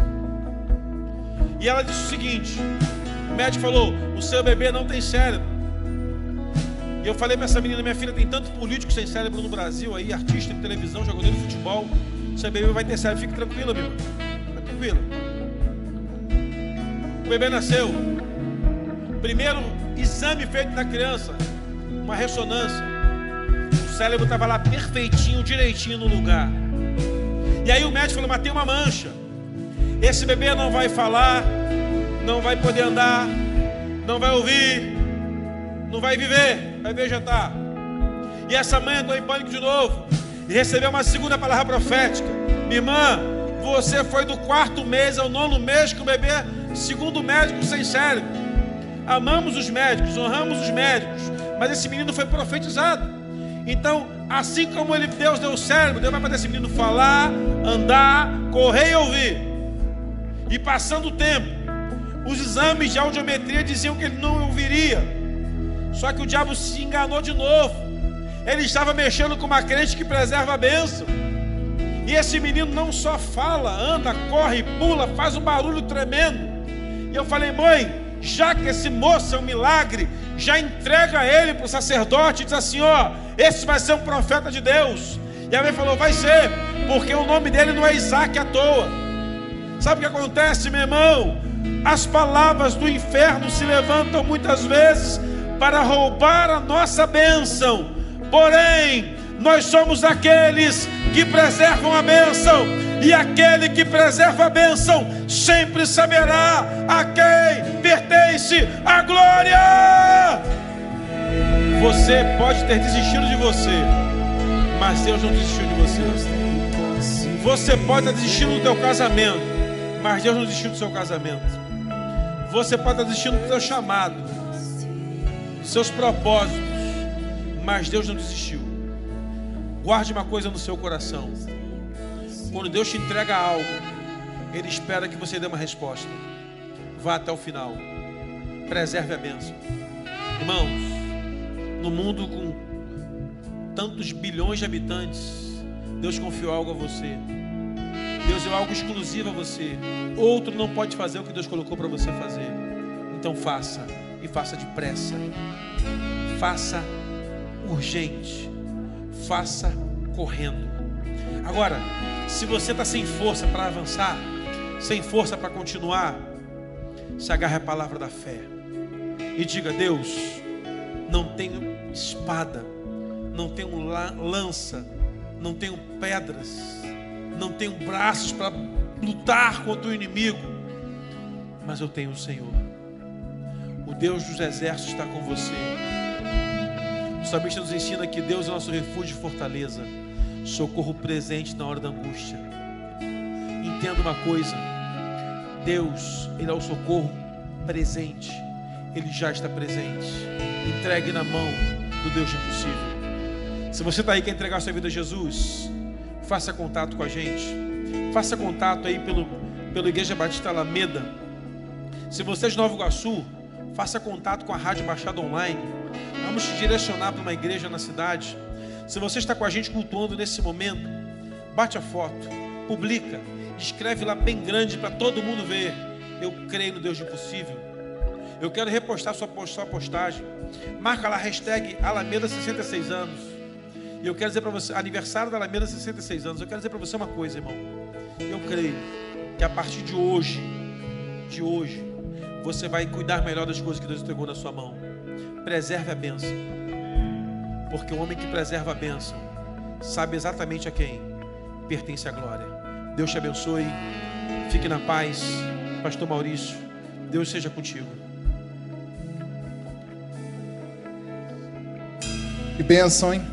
E ela disse o seguinte: o médico falou, o seu bebê não tem cérebro. E eu falei para essa menina, minha filha, tem tanto político sem cérebro no Brasil aí, artista de televisão, jogador de futebol. Seu bebê vai ter cérebro, fique tranquila, meu. Fique tranquila. O bebê nasceu. Primeiro exame feito na criança, uma ressonância. O cérebro estava lá perfeitinho, direitinho no lugar. E aí o médico falou: Mas tem uma mancha. Esse bebê não vai falar, não vai poder andar, não vai ouvir, não vai viver, vai vegetar. E essa mãe entrou em pânico de novo e recebeu uma segunda palavra profética: Minha irmã, você foi do quarto mês ao nono mês com o bebê, segundo médico, sem cérebro amamos os médicos, honramos os médicos, mas esse menino foi profetizado. Então, assim como ele, Deus deu o cérebro, Deus vai fazer esse menino falar, andar, correr e ouvir. E passando o tempo, os exames de audiometria diziam que ele não ouviria. Só que o diabo se enganou de novo. Ele estava mexendo com uma crente que preserva a bênção. E esse menino não só fala, anda, corre, pula, faz um barulho tremendo. E eu falei, mãe, já que esse moço é um milagre, já entrega ele para o sacerdote e diz assim: ó, esse vai ser um profeta de Deus. E a mãe falou: vai ser, porque o nome dele não é Isaac à toa. Sabe o que acontece, meu irmão? As palavras do inferno se levantam muitas vezes para roubar a nossa bênção, porém, nós somos aqueles que preservam a bênção, e aquele que preserva a bênção sempre saberá a quem pertence a glória. Você pode ter desistido de você, mas Deus não desistiu de você. Você pode ter desistido do teu casamento, mas Deus não desistiu do seu casamento. Você pode ter desistido do seu chamado, dos seus propósitos, mas Deus não desistiu. Guarde uma coisa no seu coração. Quando Deus te entrega algo, Ele espera que você dê uma resposta. Vá até o final. Preserve a bênção. Irmãos, no mundo com tantos bilhões de habitantes, Deus confiou algo a você. Deus deu algo exclusivo a você. Outro não pode fazer o que Deus colocou para você fazer. Então faça. e faça depressa. Faça urgente. Faça correndo. Agora, se você está sem força para avançar, sem força para continuar, se agarre à palavra da fé e diga: Deus, não tenho espada, não tenho lança, não tenho pedras, não tenho braços para lutar contra o inimigo, mas eu tenho o Senhor. O Deus dos exércitos está com você. Salmista nos ensina que Deus é nosso refúgio e fortaleza, socorro presente na hora da angústia. Entenda uma coisa: Deus, Ele é o socorro presente, Ele já está presente. Entregue na mão do Deus impossível. Se você está aí quer entregar sua vida a Jesus, faça contato com a gente. Faça contato aí pelo, pelo Igreja Batista Alameda. Se você é de Nova Iguaçu, faça contato com a Rádio Baixada Online. Vamos te direcionar para uma igreja na cidade. Se você está com a gente cultuando nesse momento, bate a foto, publica, escreve lá bem grande para todo mundo ver. Eu creio no Deus de impossível. Eu quero repostar sua postagem. Marca lá hashtag Alameda 66 anos. E eu quero dizer para você, aniversário da Alameda, 66 anos. Eu quero dizer para você uma coisa, irmão. Eu creio que a partir de hoje, de hoje, você vai cuidar melhor das coisas que Deus entregou na sua mão. Preserve a bênção. Porque o homem que preserva a bênção sabe exatamente a quem pertence a glória. Deus te abençoe. Fique na paz. Pastor Maurício, Deus seja contigo. Que bênção, hein?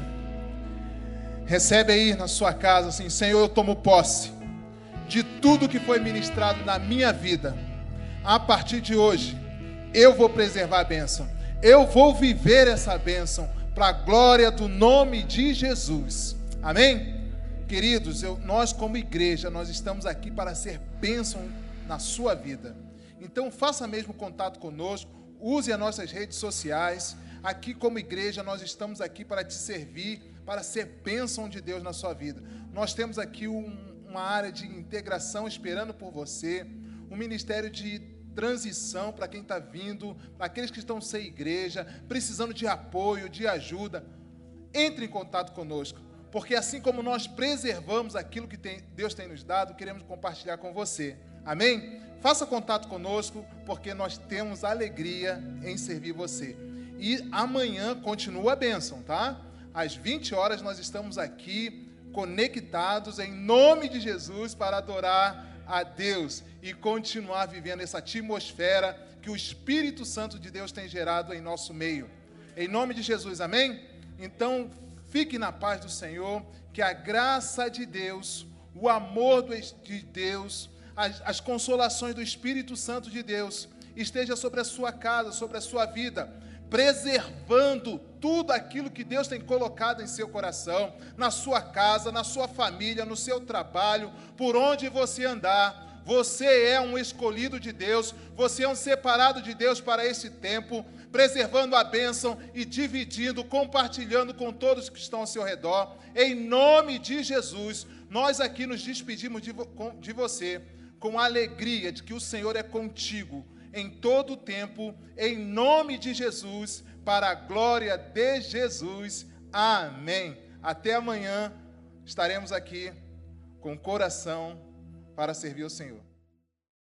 Recebe aí na sua casa assim, Senhor, eu tomo posse de tudo que foi ministrado na minha vida. A partir de hoje, eu vou preservar a bênção. Eu vou viver essa bênção para a glória do nome de Jesus. Amém? Queridos, eu, nós como igreja, nós estamos aqui para ser bênção na sua vida. Então faça mesmo contato conosco, use as nossas redes sociais. Aqui como igreja, nós estamos aqui para te servir para ser bênção de Deus na sua vida. Nós temos aqui um, uma área de integração esperando por você, um ministério de transição para quem está vindo, aqueles que estão sem igreja, precisando de apoio, de ajuda. Entre em contato conosco, porque assim como nós preservamos aquilo que tem, Deus tem nos dado, queremos compartilhar com você. Amém? Faça contato conosco, porque nós temos alegria em servir você. E amanhã continua a bênção, tá? às 20 horas, nós estamos aqui conectados em nome de Jesus para adorar a Deus e continuar vivendo essa atmosfera que o Espírito Santo de Deus tem gerado em nosso meio. Em nome de Jesus, amém? Então, fique na paz do Senhor, que a graça de Deus, o amor de Deus, as, as consolações do Espírito Santo de Deus esteja sobre a sua casa, sobre a sua vida preservando tudo aquilo que Deus tem colocado em seu coração, na sua casa, na sua família, no seu trabalho, por onde você andar. Você é um escolhido de Deus, você é um separado de Deus para esse tempo, preservando a bênção e dividindo, compartilhando com todos que estão ao seu redor. Em nome de Jesus, nós aqui nos despedimos de, de você com a alegria de que o Senhor é contigo em todo o tempo, em nome de Jesus, para a glória de Jesus. Amém. Até amanhã estaremos aqui com coração para servir o Senhor.